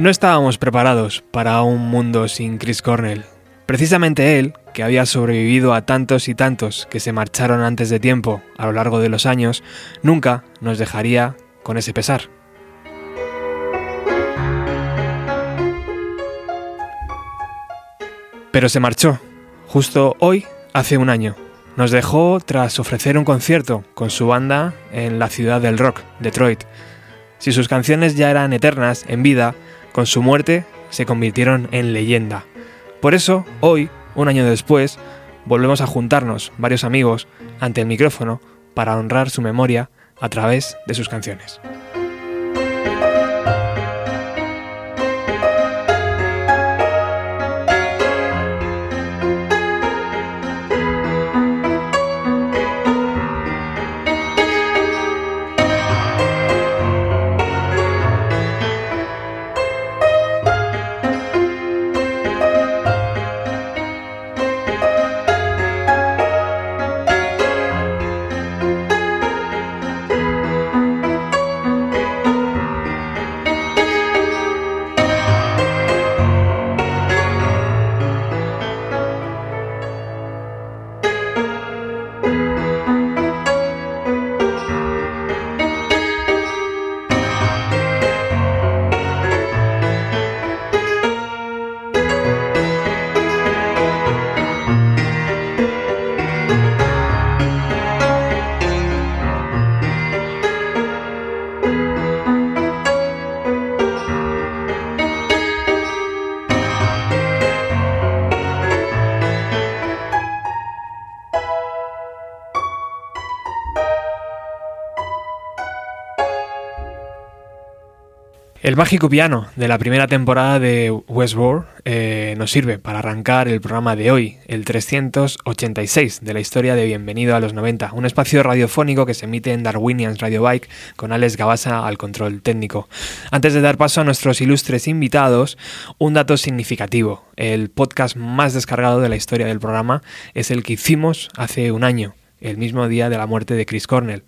No estábamos preparados para un mundo sin Chris Cornell. Precisamente él, que había sobrevivido a tantos y tantos que se marcharon antes de tiempo a lo largo de los años, nunca nos dejaría con ese pesar. Pero se marchó, justo hoy, hace un año. Nos dejó tras ofrecer un concierto con su banda en la ciudad del rock, Detroit. Si sus canciones ya eran eternas en vida, con su muerte se convirtieron en leyenda. Por eso, hoy, un año después, volvemos a juntarnos varios amigos ante el micrófono para honrar su memoria a través de sus canciones. El mágico piano de la primera temporada de Westworld eh, nos sirve para arrancar el programa de hoy, el 386 de la historia de Bienvenido a los 90, un espacio radiofónico que se emite en Darwinians Radio Bike con Alex Gabasa al control técnico. Antes de dar paso a nuestros ilustres invitados, un dato significativo. El podcast más descargado de la historia del programa es el que hicimos hace un año el mismo día de la muerte de Chris Cornell.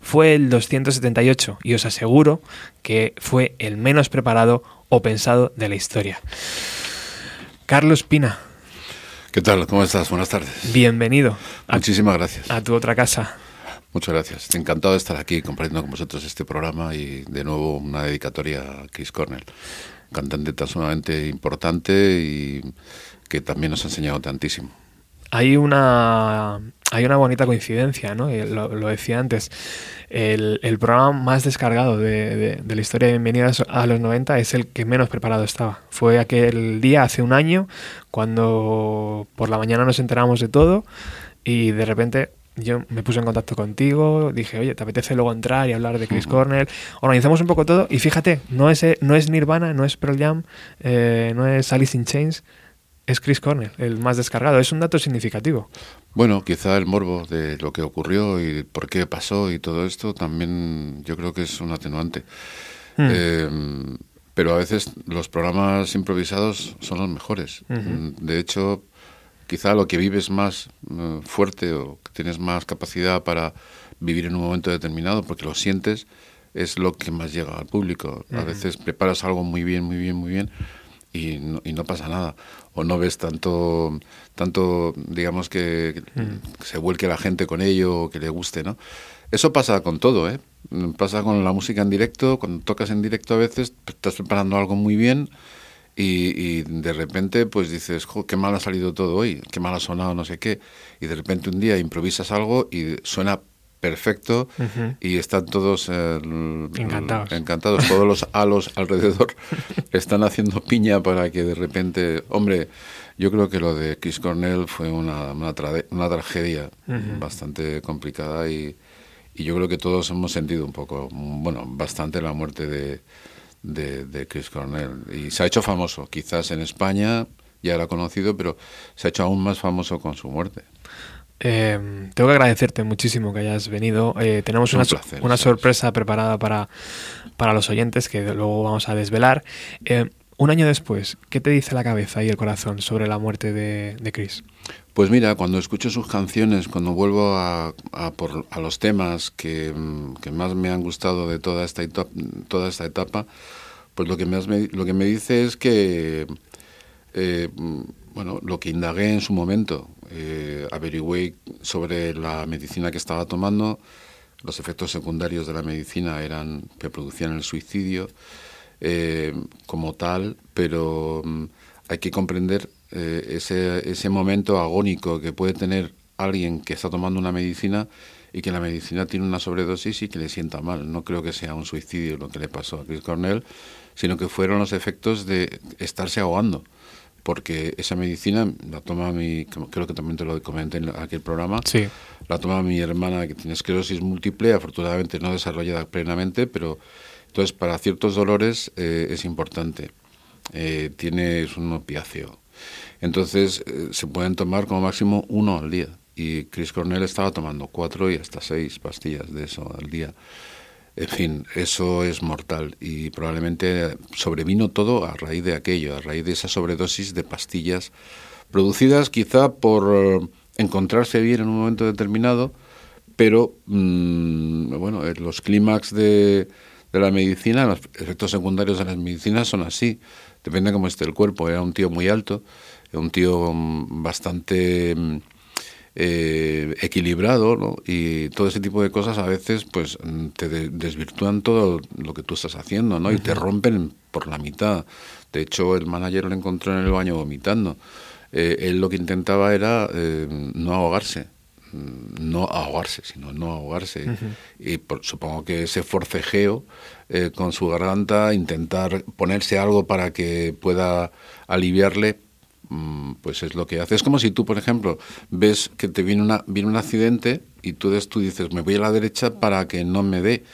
Fue el 278 y os aseguro que fue el menos preparado o pensado de la historia. Carlos Pina. ¿Qué tal? ¿Cómo estás? Buenas tardes. Bienvenido. Muchísimas gracias. A tu otra casa. Muchas gracias. Encantado de estar aquí compartiendo con vosotros este programa y de nuevo una dedicatoria a Chris Cornell, cantante tan sumamente importante y que también nos ha enseñado tantísimo. Hay una hay una bonita coincidencia, ¿no? Lo, decía antes. El, programa más descargado de, la historia de Bienvenidas a los 90 es el que menos preparado estaba. Fue aquel día, hace un año, cuando por la mañana nos enteramos de todo y de repente yo me puse en contacto contigo, dije, oye, ¿te apetece luego entrar y hablar de Chris Cornell? Organizamos un poco todo y fíjate, no es, no es Nirvana, no es Pearl Jam, eh, no es Alice in Chains, es Chris Cornell, el más descargado. Es un dato significativo. Bueno, quizá el morbo de lo que ocurrió y por qué pasó y todo esto también yo creo que es un atenuante. Hmm. Eh, pero a veces los programas improvisados son los mejores. De hecho, quizá lo que vives más eh, fuerte o que tienes más capacidad para vivir en un momento determinado, porque lo sientes, es lo que más llega al público. A veces preparas algo muy bien, muy bien, muy bien y no, y no pasa nada. O no ves tanto, tanto digamos, que, mm. se vuelque la gente con ello o que le guste, ¿no? Eso pasa con todo, ¿eh? Pasa con la música en directo, cuando tocas en directo a veces estás preparando algo muy bien y, de repente pues dices, qué mal ha salido todo hoy, qué mal ha sonado no sé qué, y de repente un día improvisas algo y suena perfecto y están todos eh, encantados. encantados. Todos los halos alrededor están haciendo piña para que de repente, hombre, yo creo que lo de Chris Cornell fue una, una, tragedia bastante complicada y, y, yo creo que todos hemos sentido un poco, bueno, bastante la muerte de, de, de Chris Cornell. Y se ha hecho famoso, quizás en España ya era conocido, pero se ha hecho aún más famoso con su muerte. Eh, tengo que agradecerte muchísimo que hayas venido. Eh, tenemos una, una sorpresa preparada para, para los oyentes que luego vamos a desvelar. Eh, un año después, ¿qué te dice la cabeza y el corazón sobre la muerte de, de Chris? Pues mira, cuando escucho sus canciones, cuando vuelvo a, a, por, a los temas que, que, más me han gustado de toda esta, etapa, toda esta etapa, Pues lo que me, lo que me dice es que, eh, bueno, lo que indagué en su momento, eh, averigüé sobre la medicina que estaba tomando, los efectos secundarios de la medicina eran que producían el suicidio eh, como tal, pero mm, hay que comprender eh, ese, ese momento agónico que puede tener alguien que está tomando una medicina y que la medicina tiene una sobredosis y que le sienta mal. No creo que sea un suicidio lo que le pasó a Chris Cornell, sino que fueron los efectos de estarse ahogando. Porque esa medicina la toma mi, creo que también te lo comenté en aquel programa, sí. la toma mi hermana que tiene esclerosis múltiple, afortunadamente no desarrollada plenamente, pero entonces para ciertos dolores eh, es importante. Eh, tiene, es un opiáceo. Entonces eh, se pueden tomar como máximo uno al día y Chris Cornell estaba tomando cuatro y hasta seis pastillas de eso al día. En fin, eso es mortal y probablemente sobrevino todo a raíz de aquello, a raíz de esa sobredosis de pastillas producidas quizá por eh, encontrarse bien en un momento determinado, pero mm, bueno, los clímax de, de la medicina, los efectos secundarios de las medicinas son así, depende de cómo esté el cuerpo. Era un tío muy alto, un tío mm, bastante mm, eh, equilibrado ¿no? y todo ese tipo de cosas a veces pues te desvirtúan todo lo que tú estás haciendo ¿no? y te rompen por la mitad. De hecho, el manager lo encontró en el baño vomitando. Eh, él lo que intentaba era eh, no ahogarse, mm, no ahogarse, sino no ahogarse. Y supongo que ese forcejeo con su garganta, intentar ponerse algo para que pueda aliviarle, pues es lo que hace. Es como si tú, por ejemplo, ves que te viene, una, viene un accidente y tú, tú dices, me voy a la derecha para que no me dé.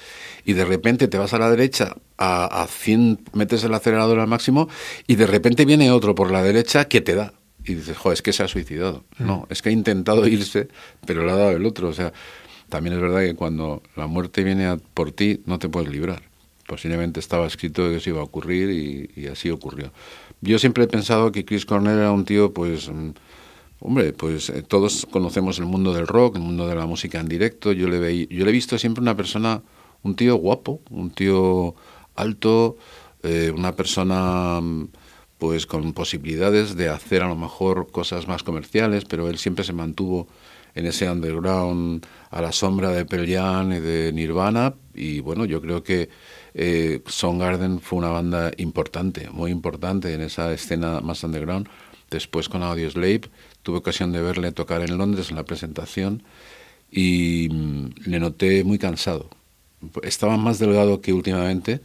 Y de repente te vas a la derecha a, a 100, metes el acelerador al máximo y de repente viene otro por la derecha que te da. Y dices, joder, es que se ha suicidado. Mm. No, es que ha intentado irse, pero le ha dado el otro. O sea, también es verdad que cuando la muerte viene por ti, no te puedes librar. Posiblemente estaba escrito que eso iba a ocurrir y, y así ocurrió. Yo siempre he pensado que Chris Cornell era un tío, pues, mm, hombre, pues eh, todos conocemos el mundo del rock, el mundo de la música en directo. Yo le, veí, yo le he visto siempre una persona, un tío guapo, un tío alto, eh, una persona mm, pues con posibilidades de hacer a lo mejor cosas más comerciales, pero él siempre se mantuvo en ese underground a la sombra de Pearl Jam y de Nirvana y bueno, yo creo que eh, Garden fue una banda importante, muy importante en esa escena más underground. Después con Audioslave tuve ocasión de verle tocar en Londres en la presentación y mm, le noté muy cansado. Estaba más delgado que últimamente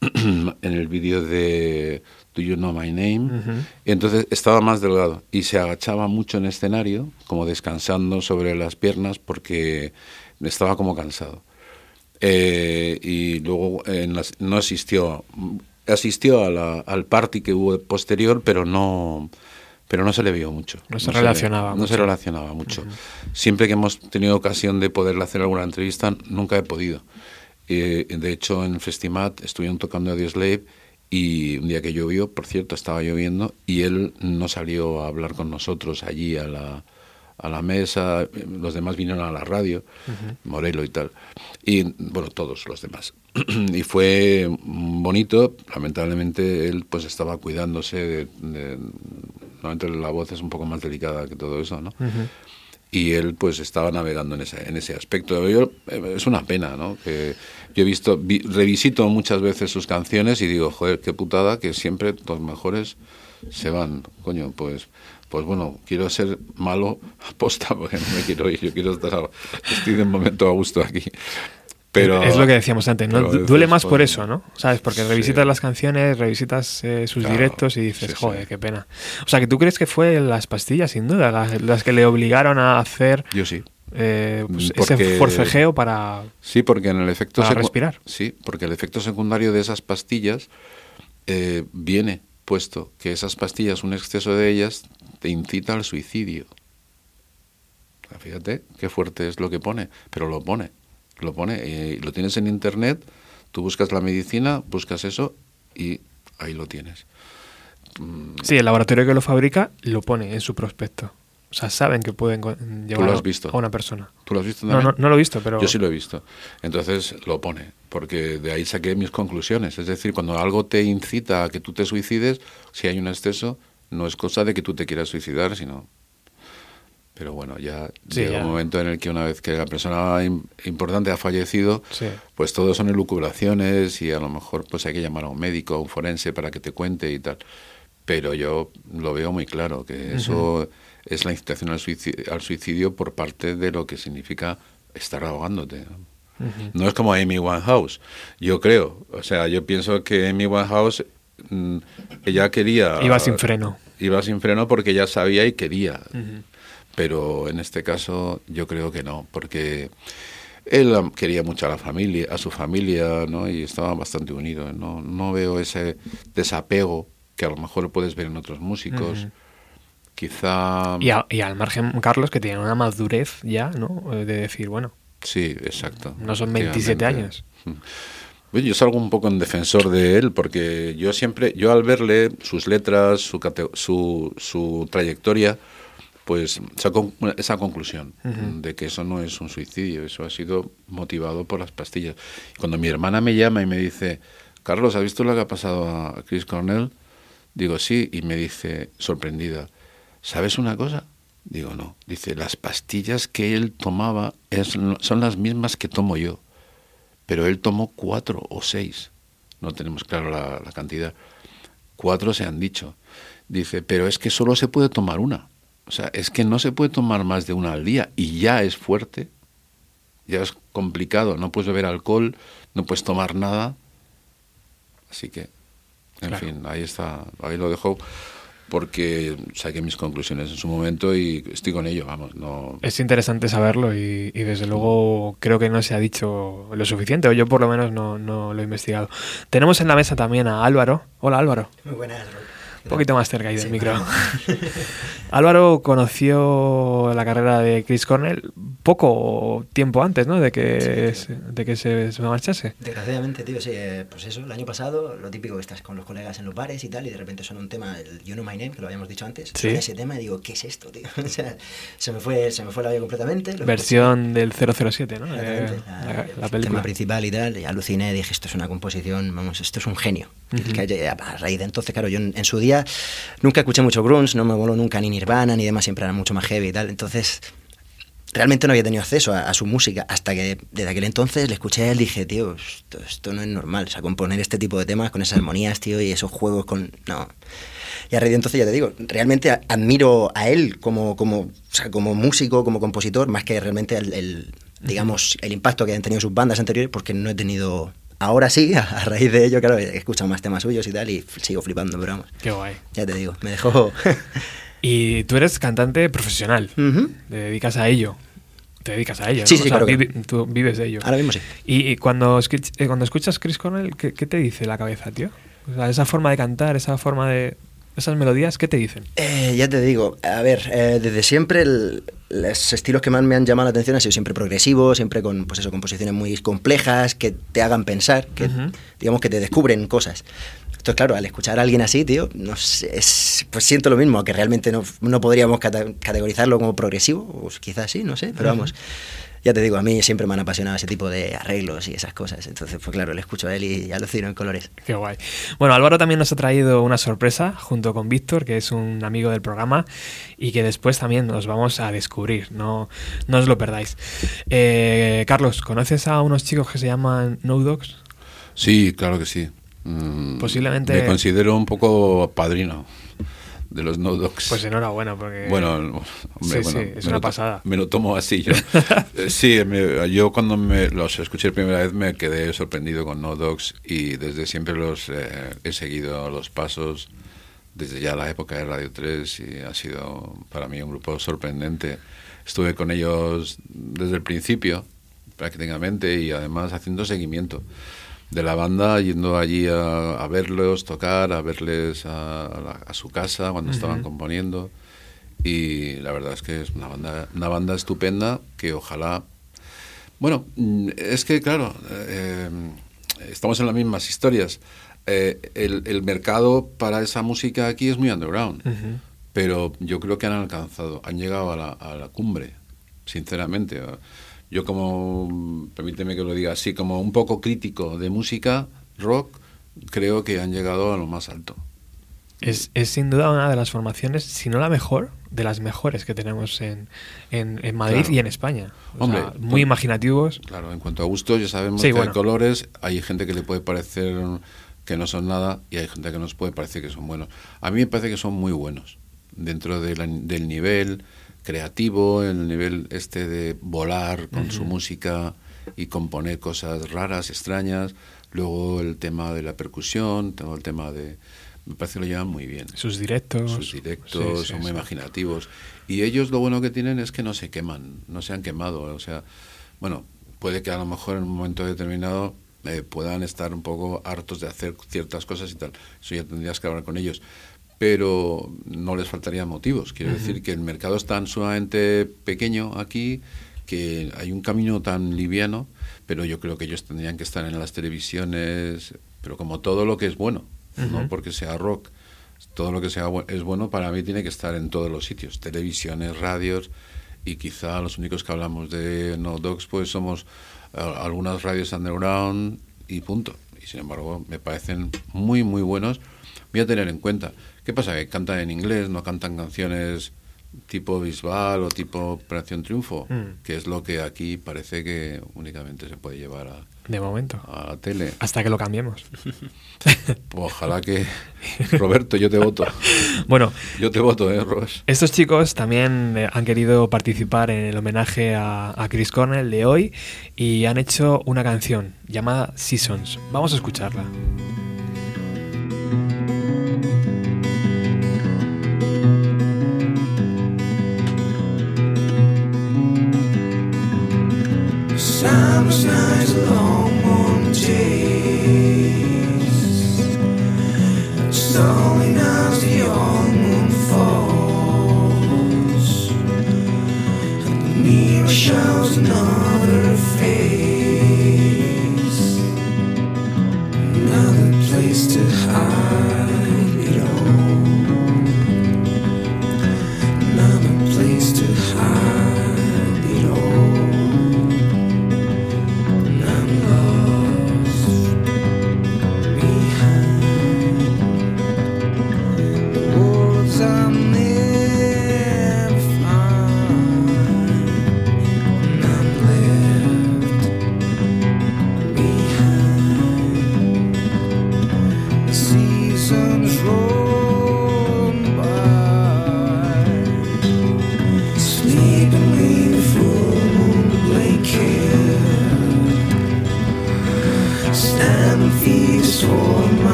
en el vídeo de Do You Know My Name. y entonces estaba más delgado y se agachaba mucho en escenario, como descansando sobre las piernas porque estaba como cansado. Eh, y luego no asistió, asistió al party que hubo posterior, pero no, pero no se le vio mucho. No se relacionaba mucho. No se relacionaba mucho. Siempre que hemos tenido ocasión de poderle hacer alguna entrevista, nunca he podido. Eh, de hecho, en Festimat estuvieron tocando a Slave y un día que llovió, por cierto, estaba lloviendo, y él no salió a hablar con nosotros allí a la, a la mesa, los demás vinieron a la radio, Morelo y tal, y bueno, todos los demás. y fue bonito, lamentablemente él pues estaba cuidándose, de, normalmente la voz es un poco más delicada que todo eso, ¿no? Y él pues estaba navegando en ese, en ese aspecto. Yo, eh, es una pena, ¿no? Que yo he visto, revisito muchas veces sus canciones y digo, joder, qué putada que siempre los mejores se van. Coño, pues pues bueno, quiero ser malo aposta porque no me quiero ir, yo quiero estar, estoy de momento a gusto aquí. Pero, es lo que decíamos antes, ¿no? Duele más por eso, ¿no? ¿Sabes? Porque revisitas las canciones, revisitas eh, sus directos y dices, joder, qué pena. O sea, que tú crees que fue las pastillas, sin duda, las, que le obligaron a hacer. Yo sí. Eh, pues ese forcejeo para. Sí, porque en el efecto. Para respirar. Sí, porque el efecto secundario de esas pastillas eh, viene puesto que esas pastillas, un exceso de ellas, te incita al suicidio. Fíjate qué fuerte es lo que pone, pero lo pone, lo pone, lo tienes en internet, tú buscas la medicina, buscas eso y ahí lo tienes. Sí, el laboratorio que lo fabrica lo pone en su prospecto. O sea, saben que pueden llevar lo has visto? a una persona. ¿Tú lo has visto también? No, no, lo he visto, pero... Yo sí lo he visto. Entonces lo pone, porque de ahí saqué mis conclusiones. Es decir, cuando algo te incita a que tú te suicides, si hay un exceso, no es cosa de que tú te quieras suicidar, sino... Pero bueno, ya llega un momento en el que una vez que la persona importante ha fallecido, pues todo son elucubraciones y a lo mejor pues hay que llamar a un médico, a un forense para que te cuente y tal. Pero yo lo veo muy claro, que eso es la incitación al suicidio, por parte de lo que significa estar ahogándote. No es como Amy Winehouse, yo creo. O sea, yo pienso que Amy Winehouse, mm, ella quería... Iba sin freno. Iba sin freno porque ya sabía y quería. Pero en este caso yo creo que no, porque él quería mucho a la familia, a su familia, ¿no? Y estaba bastante unido. No, no veo ese desapego que a lo mejor puedes ver en otros músicos. Quizá... Y, al margen, Carlos, que tiene una madurez ya, ¿no? De decir, bueno... Sí, exacto. No son 27 años. Yo salgo un poco en defensor de él porque yo siempre, yo al verle sus letras, su, su, su trayectoria, pues saco esa conclusión de que eso no es un suicidio, eso ha sido motivado por las pastillas. Cuando mi hermana me llama y me dice, Carlos, ¿has visto lo que ha pasado a Chris Cornell? Digo, sí, y me dice, sorprendida, ¿sabes una cosa? Digo, no. Dice, las pastillas que él tomaba son las mismas que tomo yo, pero él tomó cuatro o seis. No tenemos claro la, la cantidad. Cuatro se han dicho. Dice, pero es que solo se puede tomar una. O sea, es que no se puede tomar más de una al día y ya es fuerte, ya es complicado. No puedes beber alcohol, no puedes tomar nada. Así que, en fin, ahí está, ahí lo dejo porque saqué mis conclusiones en su momento y estoy con ello, vamos. No... Es interesante saberlo y, desde luego creo que no se ha dicho lo suficiente, o yo por lo menos no, no lo he investigado. Tenemos en la mesa también a Álvaro. Hola Álvaro. Muy buenas, un poquito más cerca ahí del micro. Álvaro conoció la carrera de Chris Cornell poco tiempo antes, ¿no? De que, se, de que se, marchase. Desgraciadamente, tío, sí. Eh, pues eso, el año pasado, lo típico que estás con los colegas en los bares y tal, y de repente suena un tema, el You Know My Name, que lo habíamos dicho antes. ¿Sí? ese tema y digo, ¿qué es esto, tío? o sea, se me fue, se me fue la vida completamente. Versión del 007, ¿no? Eh, la, el tema principal y tal. Y aluciné, dije, esto es una composición, vamos, esto es un genio. Que, a raíz de entonces, claro, yo en, su día nunca escuché mucho grunge, no me voló nunca ni Nirvana ni demás, siempre era mucho más heavy y tal. Entonces, realmente no había tenido acceso a, su música hasta que desde aquel entonces le escuché a él y dije, tío, esto, no es normal. O sea, componer este tipo de temas con esas armonías, tío, y esos juegos con... No. Y a raíz de entonces, ya te digo, realmente admiro a él como, como, o sea, como músico, como compositor, más que realmente el, digamos, el impacto que han tenido sus bandas anteriores, porque no he tenido ahora sí, a, raíz de ello, claro, he escuchado más temas suyos y tal, y sigo flipando, pero vamos. Qué guay. Ya te digo, me dejó. y tú eres cantante profesional, te dedicas a ello. Te dedicas a ello, Sí, sí, claro. tú vives de ello. Ahora mismo sí. Y, cuando, eh, cuando escuchas Chris Cornell, ¿qué, ¿qué, te dice la cabeza, tío? O sea, esa forma de cantar, esa forma de, esas melodías, ¿qué te dicen? Eh, ya te digo, a ver, eh, desde siempre los estilos que más me han llamado la atención han sido siempre progresivos, siempre con pues eso, composiciones muy complejas, que te hagan pensar, que digamos que te descubren cosas. Entonces, claro, al escuchar a alguien así, tío, no sé, pues siento lo mismo, que realmente no, no podríamos categorizarlo como progresivo, pues quizás sí, no sé, pero vamos ya te digo, a mí siempre me han apasionado ese tipo de arreglos y esas cosas. Entonces, pues claro, le escucho a él y alucino en colores. Qué guay. Bueno, Álvaro también nos ha traído una sorpresa junto con Víctor, que es un amigo del programa y que después también nos vamos a descubrir. No, no os lo perdáis. Eh, Carlos, ¿conoces a unos chicos que se llaman No Dogs? Sí, claro que sí. Mm, Posiblemente. Me considero un poco padrino de los no dogs. Pues enhorabuena, porque. Bueno, hombre, sí, es una pasada. Me lo tomo así yo. Eh, sí, yo cuando me los escuché la primera vez me quedé sorprendido con no dogs y desde siempre los eh, he seguido los pasos desde ya la época de Radio 3 y ha sido para mí un grupo sorprendente. Estuve con ellos desde el principio prácticamente y además haciendo seguimiento de la banda, yendo allí a, verlos tocar, a verles a, su casa cuando estaban componiendo. Y la verdad es que es una banda, una banda estupenda que ojalá... Bueno, mm, es que claro, eh, estamos en las mismas historias. Eh, el, el, mercado para esa música aquí es muy underground. pero yo creo que han alcanzado, han llegado a la, a la cumbre, sinceramente. Yo como, permíteme que lo diga así, como un poco crítico de música, rock, creo que han llegado a lo más alto. Es, es, sin duda una de las formaciones, si no la mejor, de las mejores que tenemos en, en, Madrid y en España. Hombre, muy pues, imaginativos. Claro, en cuanto a gustos, ya sabemos que hay colores, hay gente que le puede parecer que no son nada y hay gente que nos puede parecer que son buenos. A mí me parece que son muy buenos dentro del nivel creativo, el nivel este de volar con su música y componer cosas raras, extrañas. Luego el tema de la percusión, todo el tema de me parece que lo llevan muy bien. Sus directos. Sus directos son muy imaginativos. Y ellos lo bueno que tienen es que no se queman, no se han quemado. O sea, bueno, puede que a lo mejor en un momento determinado eh, puedan estar un poco hartos de hacer ciertas cosas y tal. Eso ya tendrías que hablar con ellos. Pero no les faltarían motivos. Quiero decir que el mercado es tan sumamente pequeño aquí que hay un camino tan liviano, pero yo creo que ellos tendrían que estar en las televisiones, pero como todo lo que es bueno no porque sea rock. Todo lo que sea es bueno para mí tiene que estar en todos los sitios, televisiones, radios y quizá los únicos que hablamos de No Dogs pues somos eh, algunas radios underground y punto. Y sin embargo me parecen muy muy buenos. Voy a tener en cuenta. ¿Qué pasa? Que cantan en inglés, no cantan canciones tipo Bisbal o tipo Operación Triunfo, mm. que es lo que aquí parece que únicamente se puede llevar a, de momento. A la tele. Hasta que lo cambiemos. Pues ojalá que. Roberto, yo te voto. Bueno. Yo te voto, ¿eh, Roberto? Estos chicos también eh, han querido participar en el homenaje a, a Chris Cornell de hoy y han hecho una canción llamada Seasons. Vamos a escucharla. summer, summer.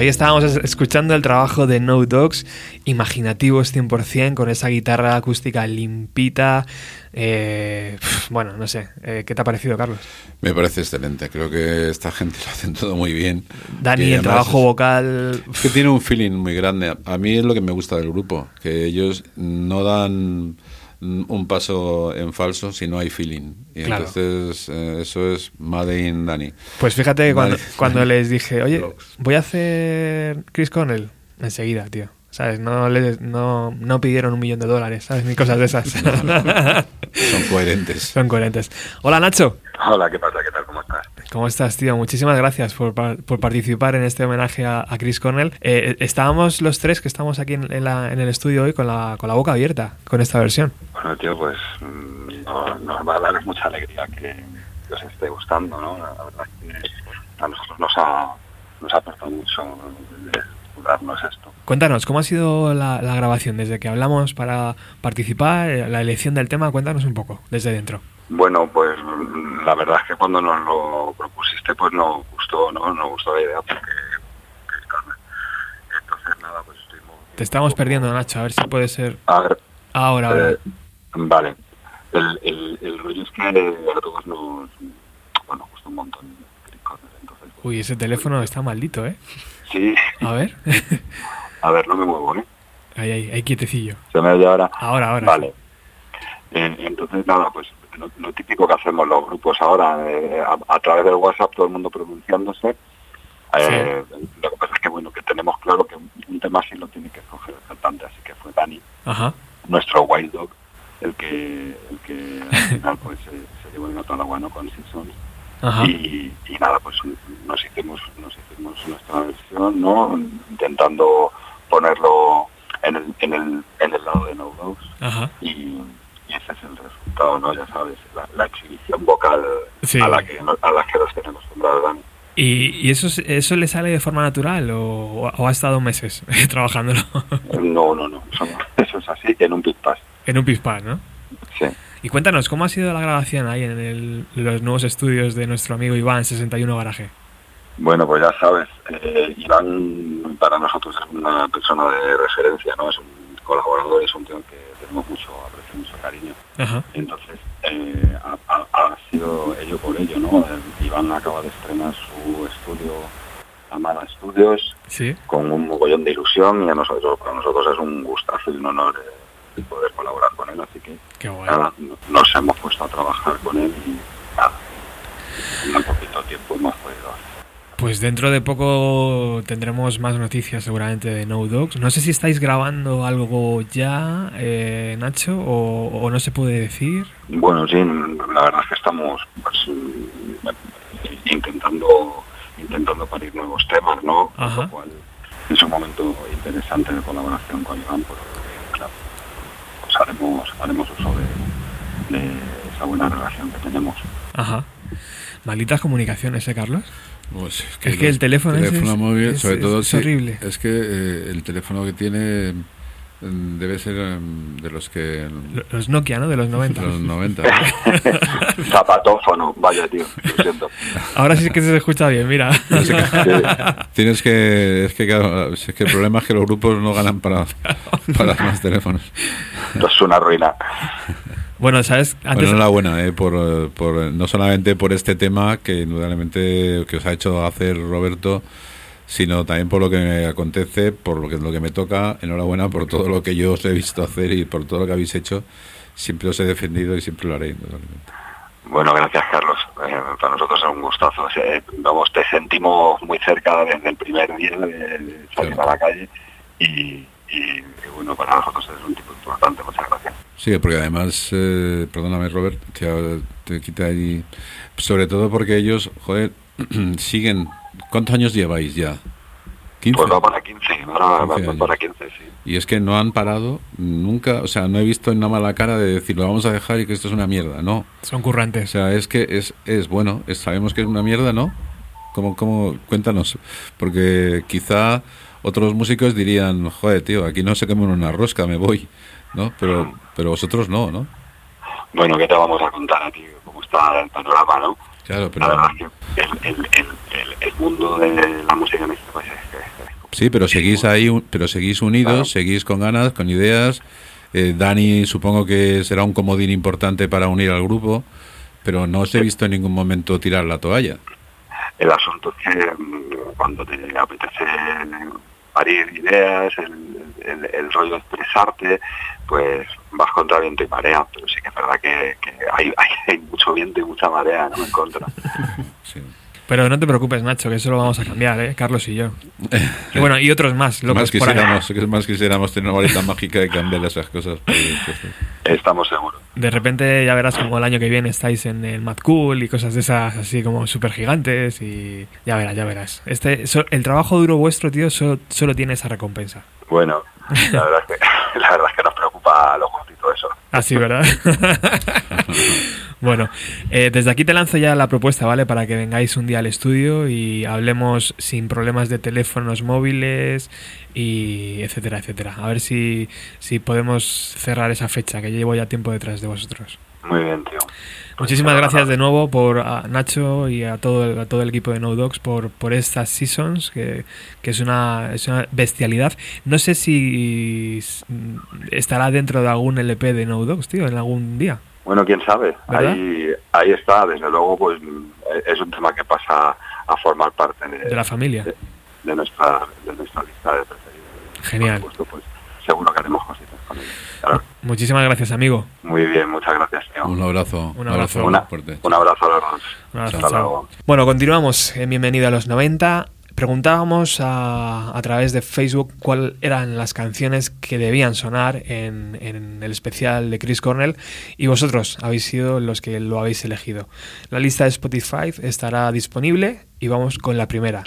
Ahí estábamos escuchando el trabajo de No Dogs, imaginativos 100%, con esa guitarra acústica limpita. Eh, bueno, no sé, eh, ¿qué te ha parecido, Carlos? Me parece excelente, creo que esta gente lo hacen todo muy bien. Dani, el trabajo vocal... que tiene un feeling muy grande. A mí es lo que me gusta del grupo, que ellos no dan un paso en falso si no hay feeling. Y entonces eh, eso es Made in Dani. Pues fíjate que cuando, cuando les dije, oye, voy a hacer Chris Cornell, enseguida, tío. ¿Sabes? No, les, no, no pidieron un millón de dólares, ¿sabes? Ni cosas de esas. Son coherentes. Son coherentes. Hola, Nacho. Hola, ¿qué pasa? ¿Qué tal? ¿Cómo estás? ¿Cómo estás, tío? Muchísimas gracias por, por participar en este homenaje a, Chris Cornell. Eh, estábamos los tres que estamos aquí en, la, en, el estudio hoy con la, con la boca abierta con esta versión. Bueno, tío, pues mm, nos va a dar mucha alegría que, os esté gustando, ¿no? La verdad que a nosotros nos ha, nos ha aportado mucho darnos esto. Cuéntanos, ¿cómo ha sido la, grabación desde que hablamos para participar, eh, la elección del tema? Cuéntanos un poco, desde dentro. Bueno, pues la verdad es que cuando nos lo propusiste, pues nos gustó, ¿no? Nos gustó la idea porque... Entonces, nada, pues estuvimos... Te estamos perdiendo, Nacho, a ver si puede ser... A ver, ahora, ahora. Eh, vale. El, el, el, rollo es que a todos nos, bueno, gustó un montón. Entonces, Uy, ese teléfono está maldito, ¿eh? Sí. A ver. a ver, no me muevo, ¿eh? Ahí, ahí, ahí quietecillo. ¿Se me oye ahora? Ahora, ahora. Vale. Eh, entonces, nada, pues lo, típico que hacemos los grupos ahora, eh, a, través del WhatsApp, todo el mundo pronunciándose. Eh, lo que pasa es que, bueno, que tenemos claro que un tema así lo tiene que escoger el cantante, así que fue Dani, nuestro Wild Dog, el que, el que al final pues se, llevó el gato al agua, ¿no? Con Simpsons. Y, y, nada, pues nos hicimos, nos hicimos nuestra versión, ¿no? Intentando ponerlo en el, en el, en el lado de No Dogs. Y, ese es el resultado, ¿no? Ya sabes, la, exhibición vocal a, la que, a la que nos tenemos acostumbrados, ¿Y, ¿Y, eso, eso le sale de forma natural o, o ha estado meses trabajándolo? no, no, no. Eso, es así, en un pispás. En un pispás, ¿no? Sí. Y cuéntanos, ¿cómo ha sido la grabación ahí en los nuevos estudios de nuestro amigo Iván 61 Garaje? Bueno, pues ya sabes, eh, Iván para nosotros es una persona de referencia, ¿no? Es un colaborador, es un tío que tenemos mucho aprecio, mucho cariño. Entonces, eh, ha, sido ello por ello, ¿no? Eh, Iván acaba de estrenar su estudio, Amara Studios, ¿Sí? con un mogollón de ilusión y a nosotros, para nosotros es un gustazo y un honor poder colaborar con él, así que nos hemos puesto a trabajar con él y nada, en un poquito tiempo hemos podido Pues dentro de poco tendremos más noticias seguramente de No Dogs. No sé si estáis grabando algo ya, eh, Nacho, o, no se puede decir. Bueno, sí, la verdad es que estamos pues, intentando intentando parir nuevos temas, ¿no? es un momento interesante de colaboración con Iván, por haremos, haremos uso de, esa buena relación que tenemos. Ajá. Malditas comunicaciones, ¿eh, Carlos? Pues es que, el teléfono, móvil, sobre todo, es horrible. Es que eh, el teléfono que tiene mm, debe ser em, de los que... Los Nokia, ¿no? De los 90. los 90. Zapatófono, vaya tío, lo siento. Ahora sí que se escucha bien, mira. Tienes que... Es que, claro, es que el problema es que los grupos no ganan para, para más teléfonos. Esto es una ruina. Bueno, ¿sabes? Antes... enhorabuena, eh, por, por, no solamente por este tema que indudablemente que os ha hecho hacer Roberto, sino también por lo que me acontece, por lo que, lo que me toca. Enhorabuena por todo lo que yo os he visto hacer y por todo lo que habéis hecho. Siempre os he defendido y siempre lo haré, Bueno, gracias Carlos. Eh, para nosotros es un gustazo. vamos, te sentimos muy cerca desde el primer día de, salir a la calle y, y, bueno, para nosotros es un tipo importante. Muchas gracias. Sí, porque además, eh, perdóname Robert, te, te quita ahí, sobre todo porque ellos, joder, siguen, ¿cuántos años lleváis ya? 15. Pues va para 15, ahora va para 15, sí. Y es que no han parado nunca, o sea, no he visto en nada mala cara de decir lo vamos a dejar y que esto es una mierda, no. Son currantes. O sea, es que es, es bueno, sabemos que es una mierda, ¿no? ¿Cómo, cómo, cuéntanos, porque quizá otros músicos dirían, joder, tío, aquí no se quema una rosca, me voy, ¿no? Pero, mm. pero vosotros no, ¿no? Bueno, ¿qué te vamos a contar aquí? ¿Cómo está el panorama, no? Claro, pero... La verdad es que el, el, el, mundo de la música en este país Sí, pero seguís ahí, pero seguís unidos, seguís con ganas, con ideas. Eh, Dani supongo que será un comodín importante para unir al grupo, pero no os he visto en ningún momento tirar la toalla. El asunto es que mm, cuando te apetece parir ideas, el, rollo de expresarte, pues vas contra viento y marea, pero sí que es verdad que, hay, hay, mucho viento y mucha marea ¿no? en contra. Pero no te preocupes, Nacho, que eso lo vamos a cambiar, ¿eh? Carlos y yo. Y bueno, y otros más. más, quisiéramos, más quisiéramos tener una varita mágica y cambiar esas cosas. Estamos seguros. De repente ya verás como el año que viene estáis en el Mad Cool y cosas de esas así como súper gigantes y ya verás, ya verás. Este, el trabajo duro vuestro, tío, solo, solo tiene esa recompensa. Bueno, la verdad es que, la verdad es que nos preocupa lo justito eso. Así, ah, ¿verdad? bueno, eh, desde aquí te lanzo ya la propuesta, ¿vale? Para que vengáis un día al estudio y hablemos sin problemas de teléfonos móviles y etcétera, etcétera. A ver si, si podemos cerrar esa fecha, que llevo ya tiempo detrás de vosotros. Muy bien, tío. Muchísimas gracias de nuevo por a Nacho y a todo el, a todo el equipo de No Dogs por, por estas seasons, que, que es, una, es una bestialidad. No sé si estará dentro de algún LP de No Dogs, tío, en algún día. Bueno, quién sabe. Ahí, ahí está, desde luego, pues es un tema que pasa a formar parte de, la familia. De, nuestra, de nuestra lista de preferidos. Genial. pues, seguro que haremos cositas con ellos. Muchísimas gracias, amigo. Muy bien, muchas gracias. Un abrazo. Un abrazo. Un abrazo a los dos. Bueno, continuamos en Bienvenido a los 90. Preguntábamos a, a, través de Facebook cuáles eran las canciones que debían sonar en, en, el especial de Chris Cornell y vosotros habéis sido los que lo habéis elegido. La lista de Spotify estará disponible y vamos con la primera.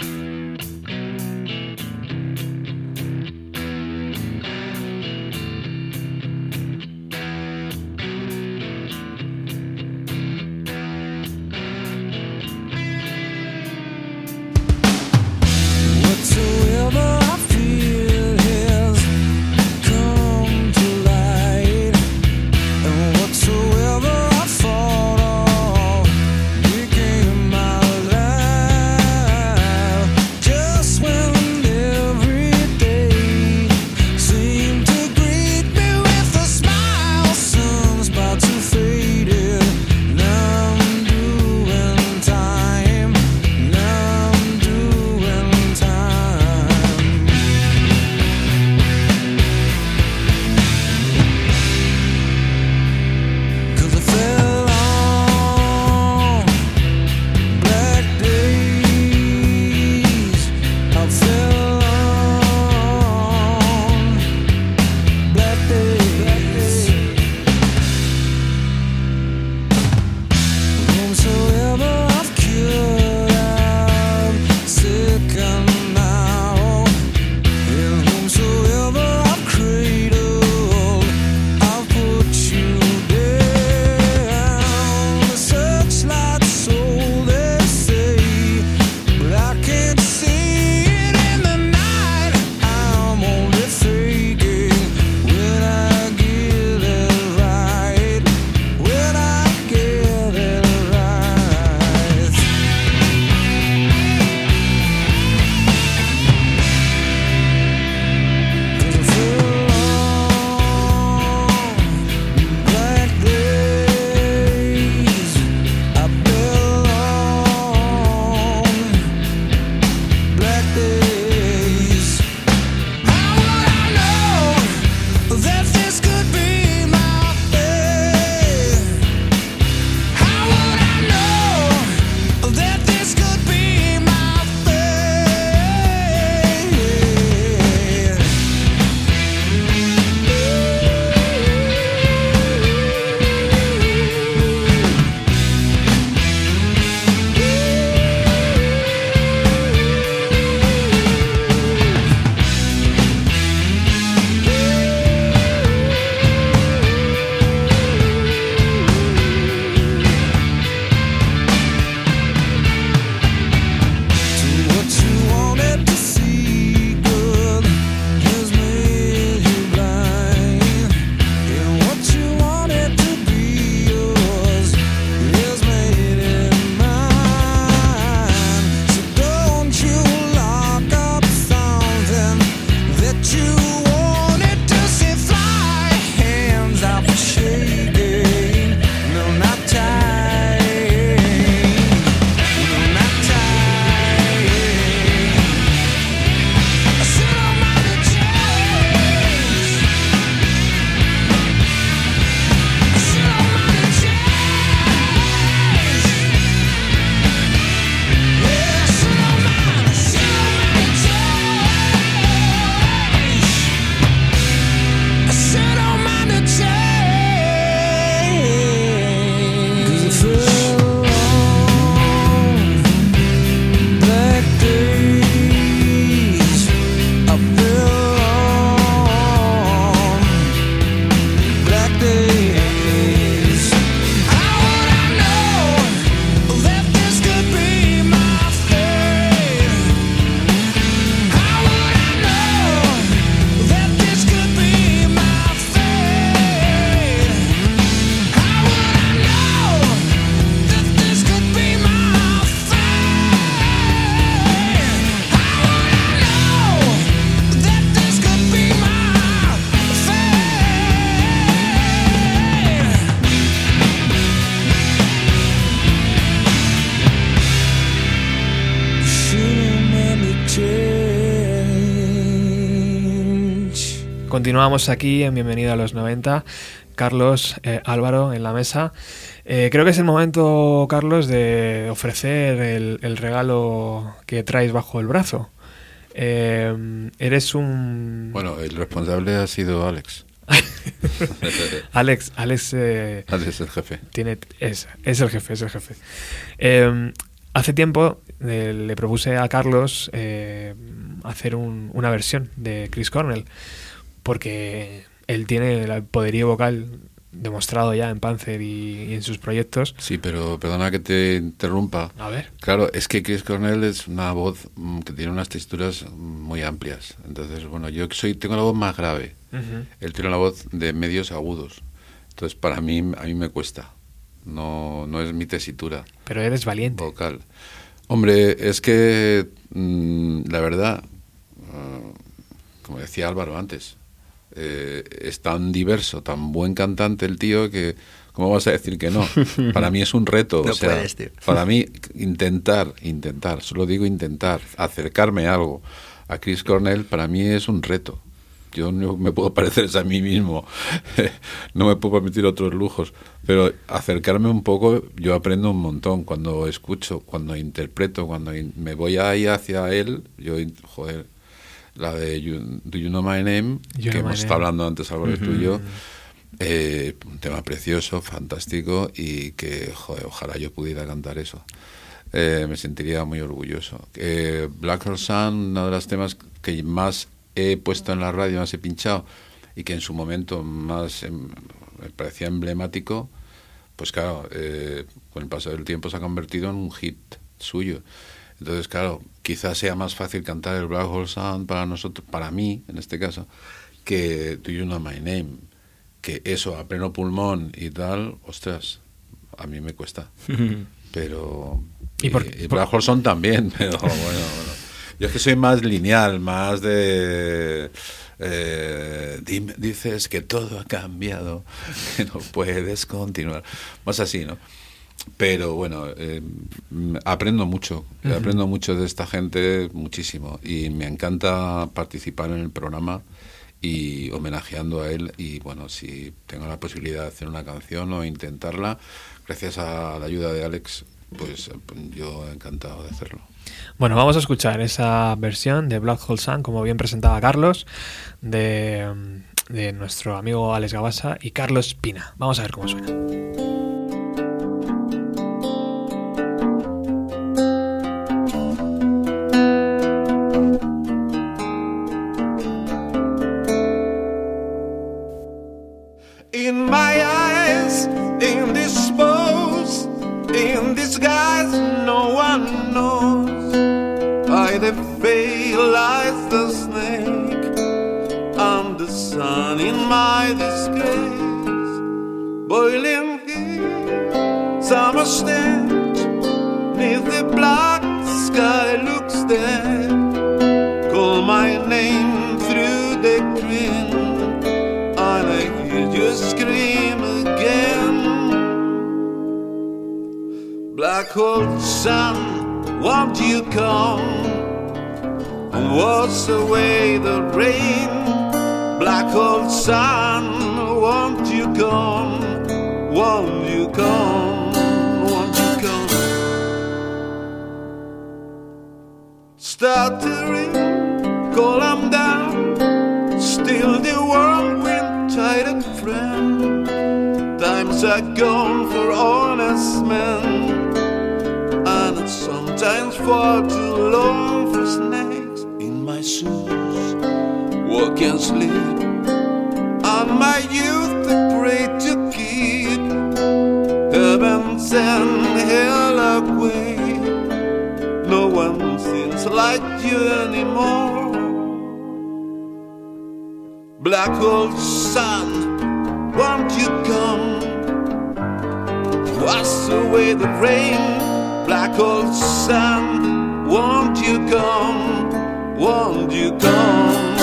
Continuamos aquí en Bienvenido a los 90. Carlos, eh, Álvaro en la mesa. Eh, creo que es el momento, Carlos, de ofrecer el, regalo que traes bajo el brazo. Eh, eres un... Bueno, el responsable ha sido Alex. Alex, Alex, Alex es el jefe. Tiene, es, es el jefe, es el jefe. hace tiempo le propuse a Carlos hacer una versión de Chris Cornell porque él tiene el poderío vocal demostrado ya en Panzer y, en sus proyectos. Sí, pero perdona que te interrumpa. A ver. Claro, es que Chris Cornell es una voz mm, que tiene unas texturas muy amplias. Entonces, bueno, yo soy tengo la voz más grave. Él tiene la voz de medios agudos. Entonces, para mí, a mí me cuesta. No, no es mi tesitura. Pero eres valiente. Vocal. Hombre, es que mm, la verdad, ah, como decía Álvaro antes, eh, es tan diverso, tan buen cantante el tío que ¿cómo vas a decir que no? Para mí es un reto. o sea, Para mí intentar, intentar, solo digo intentar, acercarme a algo a Chris Cornell, para mí es un reto. Yo no me puedo parecer a mí mismo, no me puedo permitir otros lujos, pero acercarme un poco, yo aprendo un montón cuando escucho, cuando interpreto, cuando me voy ahí hacia él, yo, joder, la de Do You Know My Name, que hemos estado hablando antes algo de tuyo. Eh, un tema precioso, fantástico y que, joder, ojalá yo pudiera cantar eso. Eh, me sentiría muy orgulloso. Eh, Black Hole Sun, uno de los temas que más he puesto en la radio, más he pinchado y que en su momento más em, me parecía emblemático, pues claro, con el paso del tiempo se ha convertido en un hit suyo. Entonces, claro, quizás sea más fácil cantar el Black Hole Sound para nosotros, para mí, en este caso, que Do You Know My Name. Que eso a pleno pulmón y tal, ostras, a mí me cuesta. Pero. Y, por, Black Hole Sound también, pero bueno, bueno. Yo es que soy más lineal, más de. Eh, dices que todo ha cambiado, que no puedes continuar. Más así, ¿no? Pero bueno, eh, aprendo mucho, aprendo mucho de esta gente, muchísimo, y me encanta participar en el programa y homenajeando a él y bueno, si tengo la posibilidad de hacer una canción o intentarla, gracias a la ayuda de Alex, pues yo encantado de hacerlo. Bueno, vamos a escuchar esa versión de Black Hole Sun, como bien presentaba Carlos, de, de nuestro amigo Alex Gabasa y Carlos Pina. Vamos a ver cómo suena. it lies the snake. I'm the sun in my disguise. boiling here, summer stench. Neath the black sky looks dead. Call my name through the green, and I hear you scream again. Black hole sun, won't you come? And wash away the rain? Black old sun, won't you come? Won't you come? Won't you come? Stuttering, call them down. Still the whirlwind tide and friend. Times are gone for honest men and it's sometimes far too long for snakes shoes. Walk and sleep on my youth to pray to keep heaven send hell away. No one seems like you anymore. Black hole sun, won't you come? Wash away the rain black old sun, won't you come? won't you come?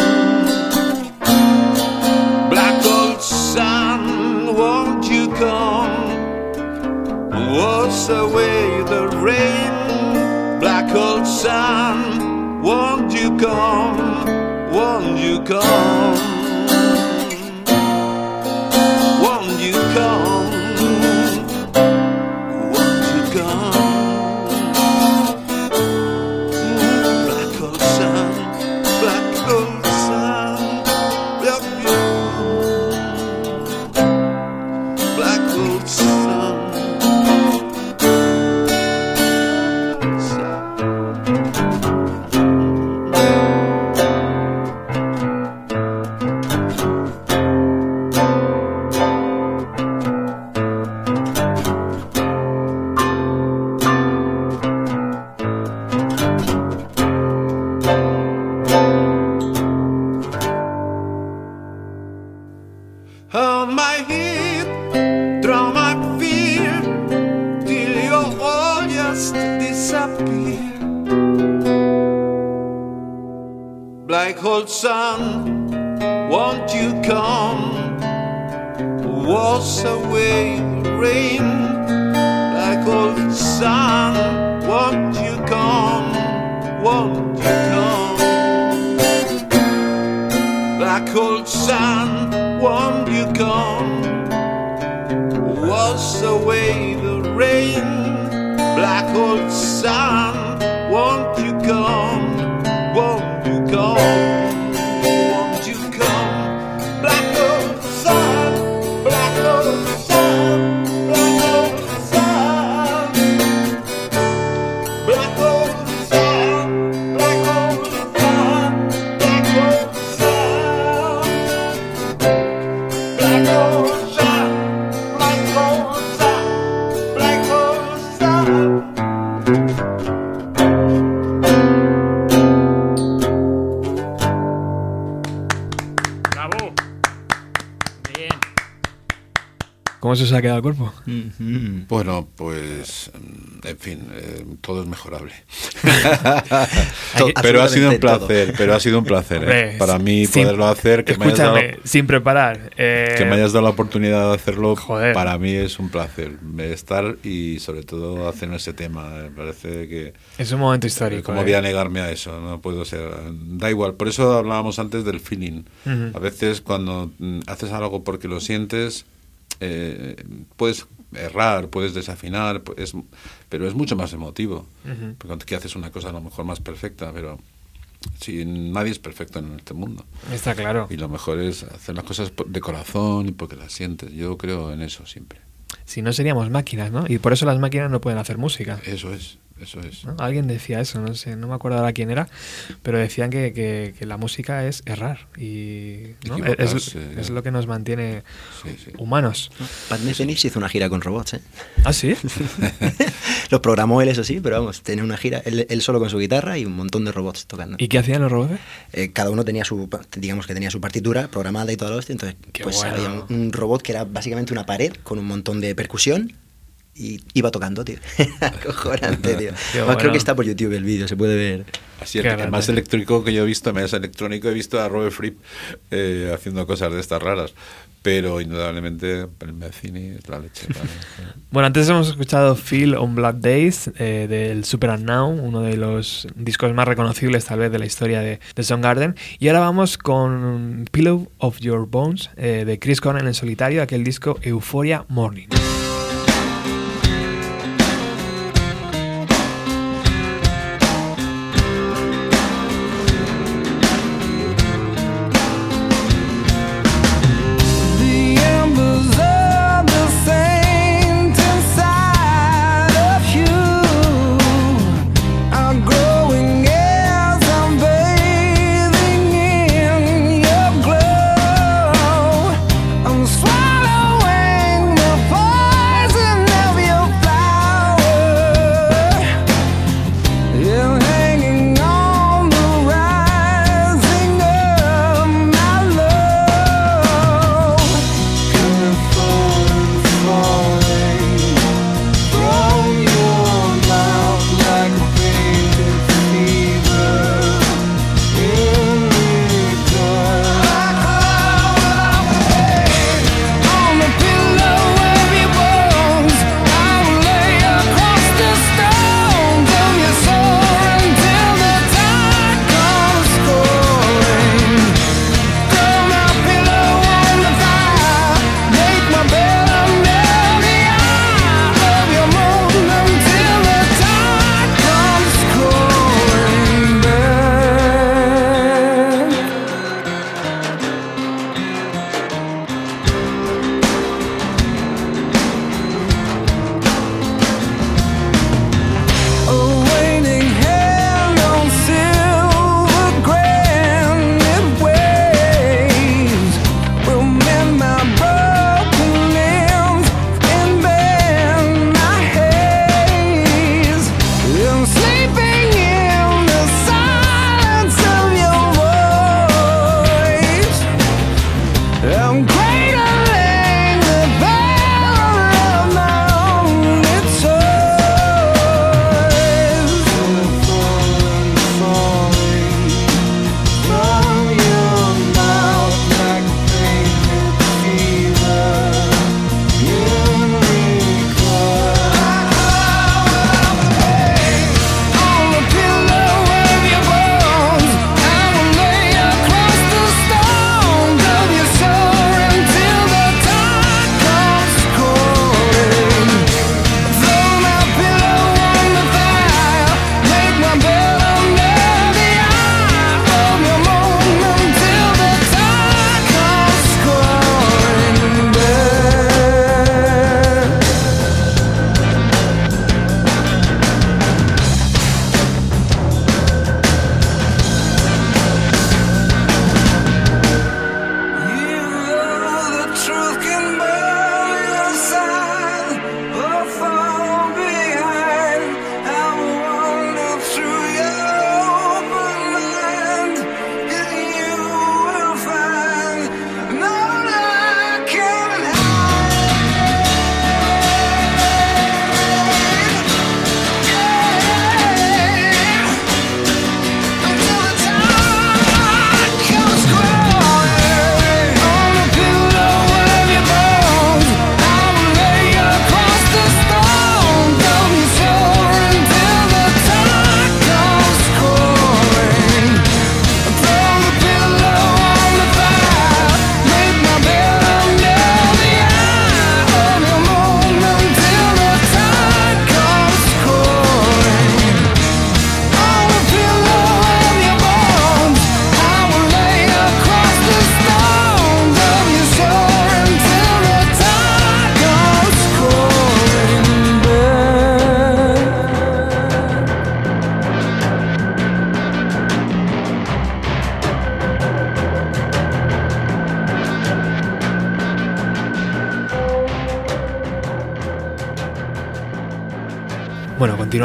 Black old sun, won't you come? Wash away the rain. Black old sun, won't you come? Won't you come? Won't you come? ¿Cómo se ha quedado el cuerpo? Bueno, pues, mm, en fin, eh, todo es mejorable. Pero ha sido un absolutamente todo. placer, pero ha sido un placer. ¿eh? Hombre, Para mí sin- poderlo hacer, que me, hayas dado, Escúchame, sin preparar. eh, que me hayas dado la oportunidad de hacerlo, Joder. para mí es un placer eh, estar y sobre todo hacer ese tema. Me parece que... Es un momento histórico. ¿Cómo eh. voy a negarme a eso? No puedo ser. Da igual. Por eso hablábamos antes del feeling. Ujú. A veces cuando mm, haces algo porque lo sientes, eh, puedes errar, puedes desafinar, es- pero es mucho más emotivo. Ujú. Porque que haces una cosa a lo mejor más perfecta, pero sí, nadie es perfecto en este mundo. Está claro. Y lo mejor es hacer las cosas de corazón y porque las sientes. Yo creo en eso siempre. Si no seríamos máquinas, ¿no? Y por eso las máquinas no pueden hacer música. Eso es, eso es. ¿no? Alguien decía eso, no sé, no me acuerdo ahora quién era, pero decían que, que- que la música es errar y ¿no? es, es lo que nos mantiene Sí, sí. humanos. Pat Metheny hizo una gira con robots, ¿eh? ¿Ah, sí? Los programó él, eso sí, pero vamos, tenía una gira, él, él solo con su guitarra y un montón de robots tocando. ¿Y qué hacían los robots? Eh, cada uno tenía su, digamos que tenía su partitura programada y todo lo hostia, entonces Qué pues bueno. había un, un robot que era básicamente una pared con un montón de percusión y iba tocando, tío. Acojonante, tío. Además, bueno. creo que está por YouTube el vídeo, se puede ver. Así, Qué el más eléctrico que yo he visto, más electrónico, he visto a Robert Fripp eh, haciendo cosas de estas raras. Pero indudablemente el Mecini es la leche. Bueno, antes hemos escuchado Feel on Black Days eh, del Super Unknown, uno de los discos más reconocibles tal vez de la historia de, de Soundgarden. Y ahora vamos con Pillow of Your Bones eh, de Chris Cornell en solitario, aquel disco Euphoria Morning.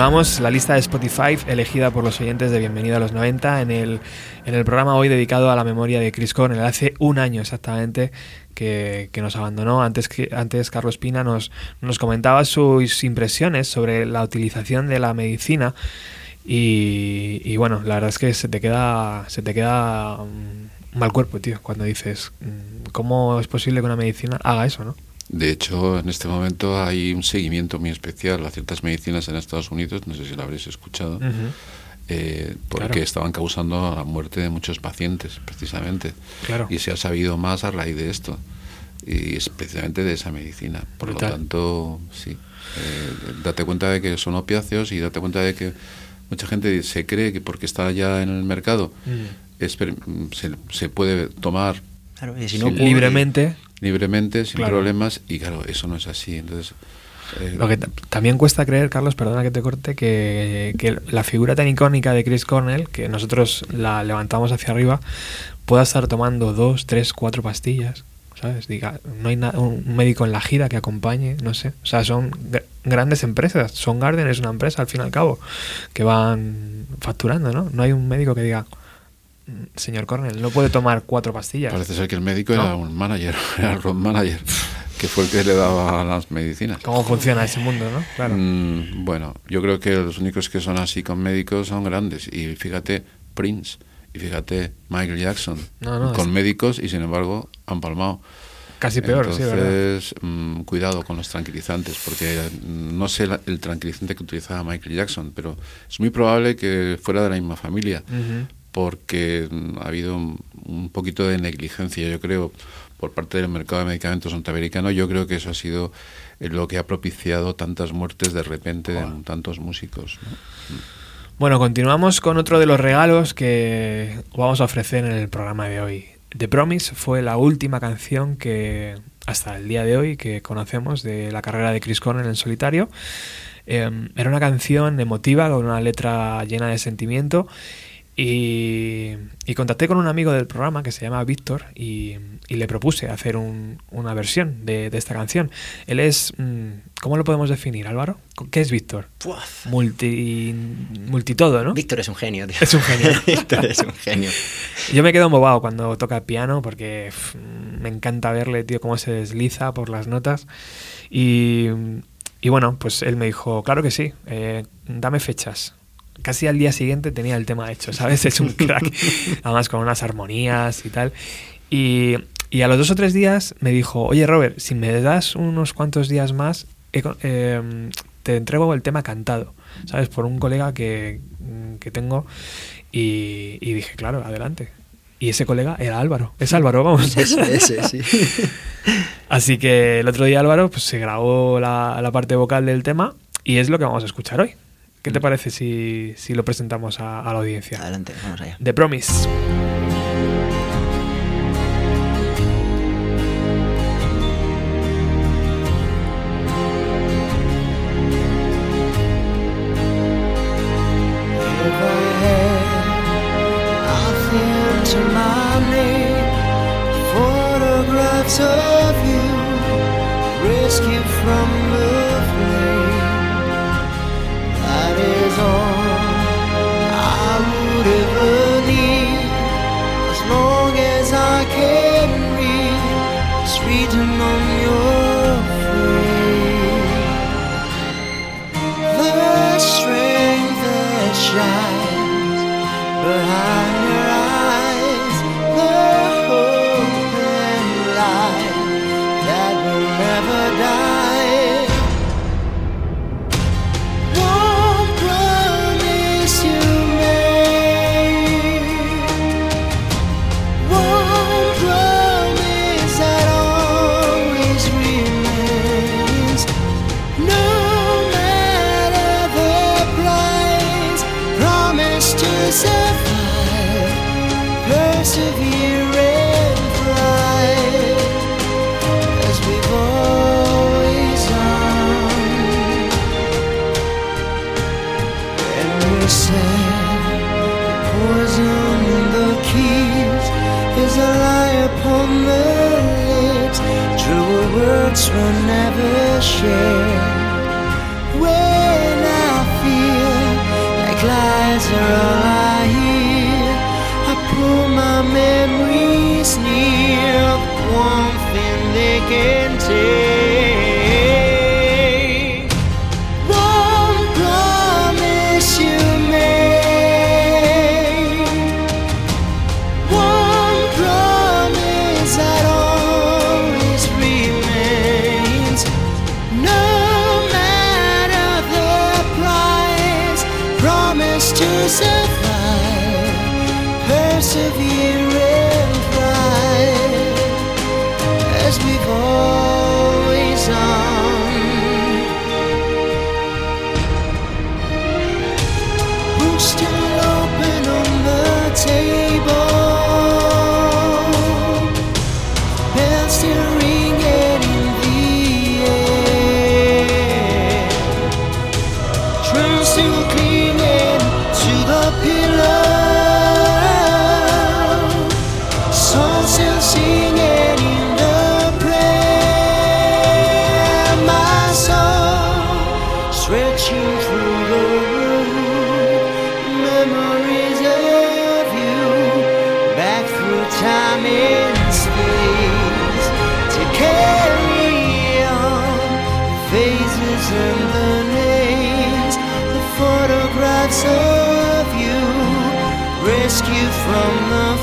La lista de Spotify elegida por los oyentes de Bienvenido a los 90 en el, en el programa hoy dedicado a la memoria de Chris Cornell. Hace un año exactamente que, nos abandonó. Antes, que, antes Carlos Pina nos, nos comentaba sus impresiones sobre la utilización de la medicina y, bueno, la verdad es que se te queda, se te queda mm, mal cuerpo, tío, cuando dices, mm, ¿cómo es posible que una medicina haga eso, no? De hecho, en este momento hay un seguimiento muy especial a ciertas medicinas en Estados Unidos, no sé si lo habréis escuchado, eh, porque estaban causando la muerte de muchos pacientes, precisamente. Claro. Y se ha sabido más a raíz de esto, y especialmente de esa medicina. Por lo tanto, sí, eh, date cuenta de que son opiáceos y date cuenta de que mucha gente se cree que porque está ya en el mercado mm. se, puede tomar libremente libremente, sin problemas, y claro, eso no es así. Entonces, eh, Lo que también cuesta creer, Carlos, perdona que te corte, que, que, la figura tan icónica de Chris Cornell, que nosotros la levantamos hacia arriba, pueda estar tomando dos, tres, cuatro pastillas. ¿Sabes? Diga, no hay un médico en la gira que acompañe, no sé. O sea, son grandes empresas. Son Garden es una empresa, al fin y al cabo, que van facturando, ¿no? No hay un médico que diga, señor Cornell, no puede tomar cuatro pastillas. Parece ser que el médico era un manager, era el road manager, que fue el que le daba las medicinas. ¿Cómo funciona ese mundo, no? Claro. Mm, bueno, yo creo que los únicos que son así con médicos son grandes. Y fíjate, Prince, y fíjate, Michael Jackson, con médicos y sin embargo han palmado. Casi peor, Entonces, mm, cuidado con los tranquilizantes, porque no sé el tranquilizante que utilizaba Michael Jackson, pero es muy probable que fuera de la misma familia porque ha habido un, poquito de negligencia, yo creo, por parte del mercado de medicamentos norteamericano. Yo creo que eso ha sido eh, lo que ha propiciado tantas muertes de repente de tantos músicos. Bueno, continuamos con otro de los regalos que vamos a ofrecer en el programa de hoy. The Promise fue la última canción que hasta el día de hoy que conocemos de la carrera de Chris Cornell en solitario. Em, era una canción emotiva con una letra llena de sentimiento y, contacté con un amigo del programa que se llama Víctor y, le propuse hacer una versión de, esta canción. Él es, mm, ¿cómo lo podemos definir, Álvaro? ¿Qué es Víctor? Multi, multitodo, ¿no? Víctor es un genio, tío. Es un genio. Víctor es un genio. Yo me quedo embobado cuando toca piano porque me encanta verle, tío, cómo se desliza por las notas. Y, bueno, pues él me dijo, claro que sí, eh, dame fechas casi al día siguiente tenía el tema hecho, ¿sabes? Es un crack, además con unas armonías y tal. Y, a los dos o tres días me dijo, oye Robert, si me das unos cuantos días más, em, te entrego el tema cantado, ¿sabes? Por un colega que, tengo. Y, dije, claro, adelante. Y ese colega era Álvaro. Es Álvaro, vamos. Ese, sí. Así que el otro día Álvaro pues, se grabó la, la parte vocal del tema y es lo que vamos a escuchar hoy. ¿Qué te parece si, si lo presentamos a, a la audiencia? Adelante, vamos allá. The Promise. Time and space to carry on the phases and the names, the photographs of you rescued from the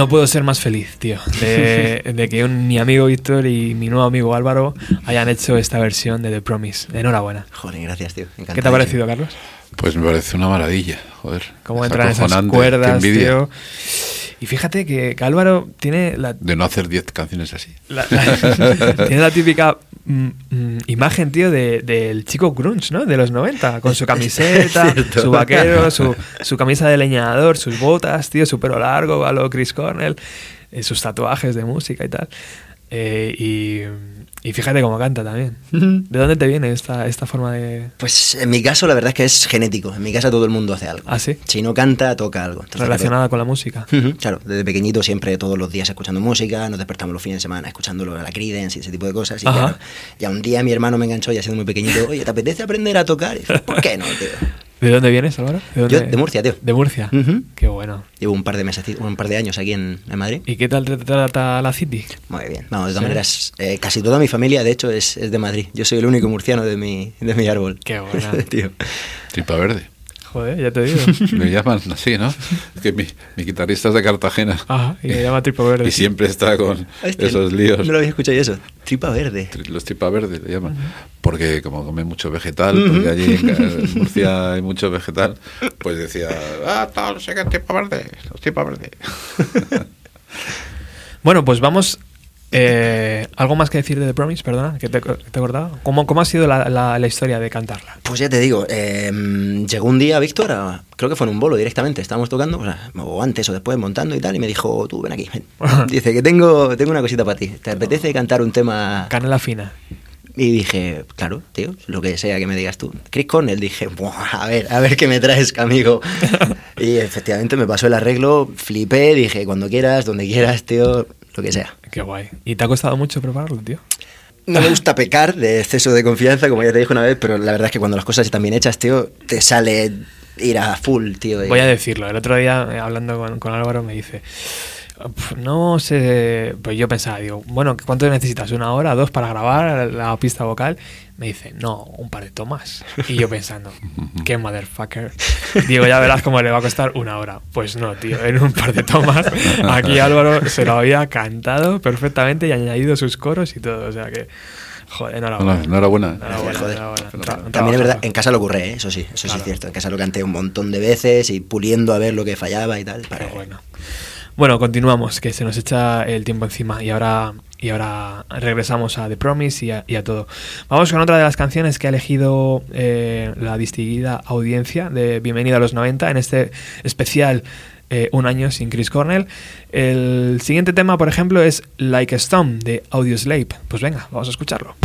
No puedo ser más feliz, tío, de, de que un- mi amigo Víctor y mi nuevo amigo Álvaro hayan hecho esta versión de The Promise. Enhorabuena. Joder, gracias, tío. ¿Qué te ha parecido, Carlos? Pues me parece una maravilla, joder. Cómo Es entran esas cuerdas, tío. Y fíjate que, que Álvaro tiene la, De no hacer 10 canciones así. la- tiene la típica mm, mm, imagen, tío, de- del chico grunge, ¿no? De los 90, con su camiseta, su vaquero, su, su camisa de leñador, sus botas, tío, su pelo largo, a lo Chris Cornell, eh, sus tatuajes de música y tal. Eh, y, y fíjate cómo canta también. ¿De dónde te viene esta, esta forma de...? Pues en mi caso la verdad es que es genético. En mi casa todo el mundo hace algo. ¿Ah, sí? Si no canta, toca algo. Entonces, relacionada con la música. Ujú, Claro, desde pequeñito siempre todos los días escuchando música, nos despertamos los fines de semana escuchándolo a la Creedence y ese tipo de cosas. Y claro, ya un día mi hermano me enganchó, ya siendo muy pequeñito, oye, ¿te apetece aprender a tocar? Y dije, ¿por qué no, tío? ¿De dónde vienes, Álvaro? ¿De dónde- Yo de Murcia, tío. De Murcia. Qué bueno. Llevo un par de meses, un par de años aquí en, en Madrid. ¿Y qué tal te trata la City? Muy bien. Vamos, de todas ¿Sí? maneras, eh, casi toda mi familia, de hecho, es, es de Madrid. Yo soy el único murciano de mi, de mi árbol. Qué buena. tío. Tripa verde. Joder, ya te digo. Le llaman así, ¿no? Es que mi, mi guitarrista es de Cartagena. Ajá, y le llama Tripo Verde. Y siempre está con Hostia, esos líos. No lo había escuchado yo eso. Tripa verde. Tri- Los tripa verde le llaman. Porque como come mucho vegetal, porque allí en, Murcia hay mucho vegetal, pues decía, ah, tal, no sé qué, tripa verde, los tripa verde. Bueno, pues vamos. Eh, ¿Algo más que decir de The Promise? Perdona, que te, te. ¿Cómo, cómo ha sido la, la- la historia de cantarla? Pues ya te digo, eh, llegó un día Víctor, a- creo que fue en un bolo directamente, estábamos tocando, o, sea, o antes o después montando y tal, y me dijo, tú ven aquí, ven. Dice que tengo, tengo una cosita para ti, ¿te apetece cantar un tema? Canela fina. Y dije, claro, tío, lo que sea que me digas tú. Chris Cornell, dije, "Buah, a ver, a ver qué me traes, amigo. y efectivamente me pasó el arreglo, flipé, dije, cuando quieras, donde quieras, tío, lo que sea. Qué guay. ¿Y te ha costado mucho prepararlo, tío? No me gusta pecar de exceso de confianza, como ya te dije una vez, pero la verdad es que cuando las cosas están bien hechas, tío, te sale ir a full, tío. y- Voy a decirlo. El otro día, eh, hablando con, con Álvaro, me dice. "Pf, No sé. Pues yo pensaba, digo, bueno, ¿cuánto necesitas? ¿Una hora, dos para grabar la pista vocal? Me dice, no, un par de tomas. Y yo pensando, qué motherfucker. Digo, ya verás cómo le va a costar una hora. Pues no, tío, en un par de tomas. Aquí Álvaro se lo había cantado perfectamente y añadido sus coros y todo. O sea que, joder, enhorabuena. Enhorabuena. Enhorabuena, Joder. enhorabuena. Tra- También es verdad, en casa lo ocurre, ¿eh? eso sí, eso sí es cierto. En casa lo canté un montón de veces y puliendo a ver lo que fallaba y tal. Pero Para, bueno. Bueno, continuamos, que se nos echa el tiempo encima y ahora, y ahora regresamos a The Promise y a, todo. Vamos con otra de las canciones que ha elegido eh, la distinguida audiencia de Bienvenido a los 90 en este especial eh, Un año sin Chris Cornell. El siguiente tema, por ejemplo, es Like a Stone de Audioslave. Pues venga, vamos a escucharlo.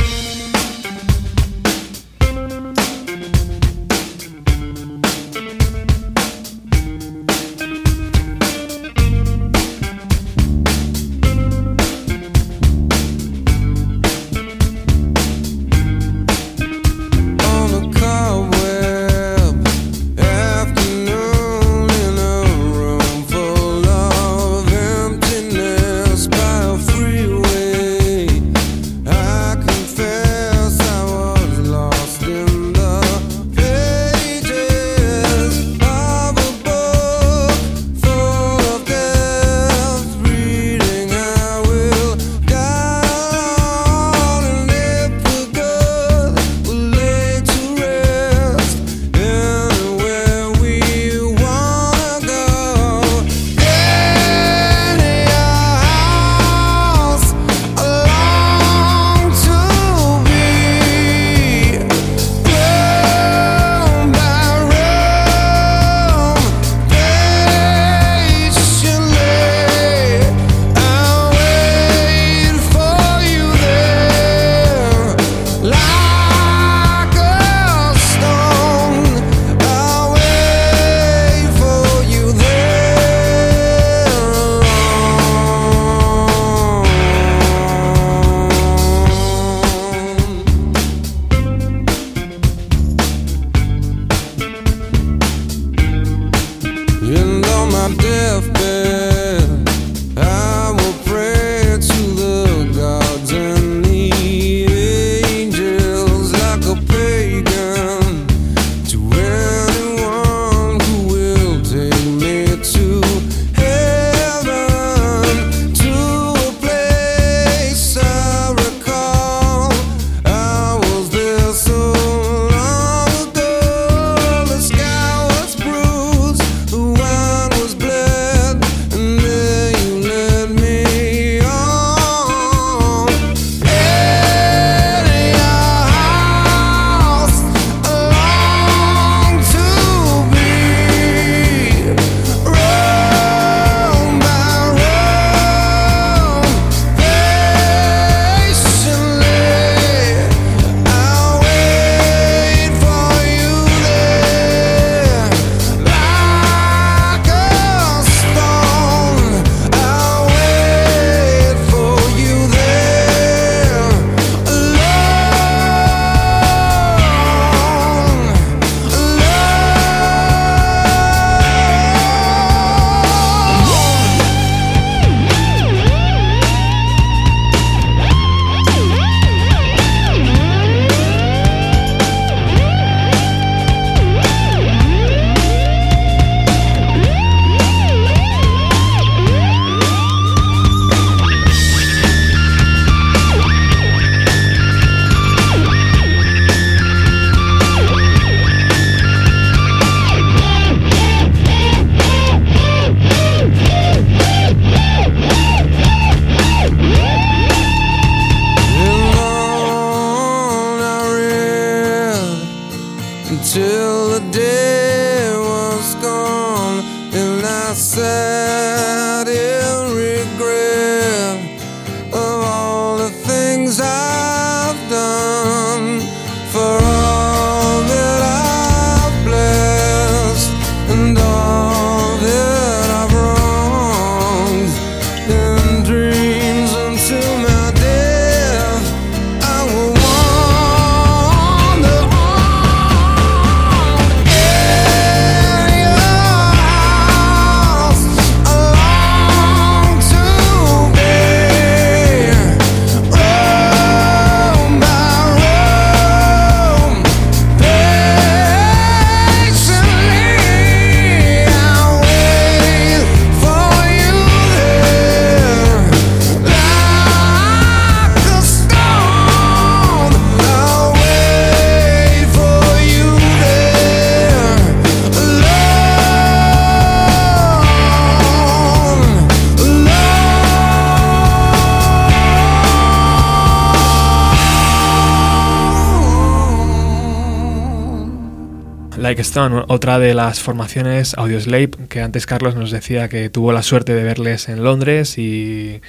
Stone, otra de las formaciones Audioslave, que antes Carlos nos decía que tuvo la suerte de verles en Londres y,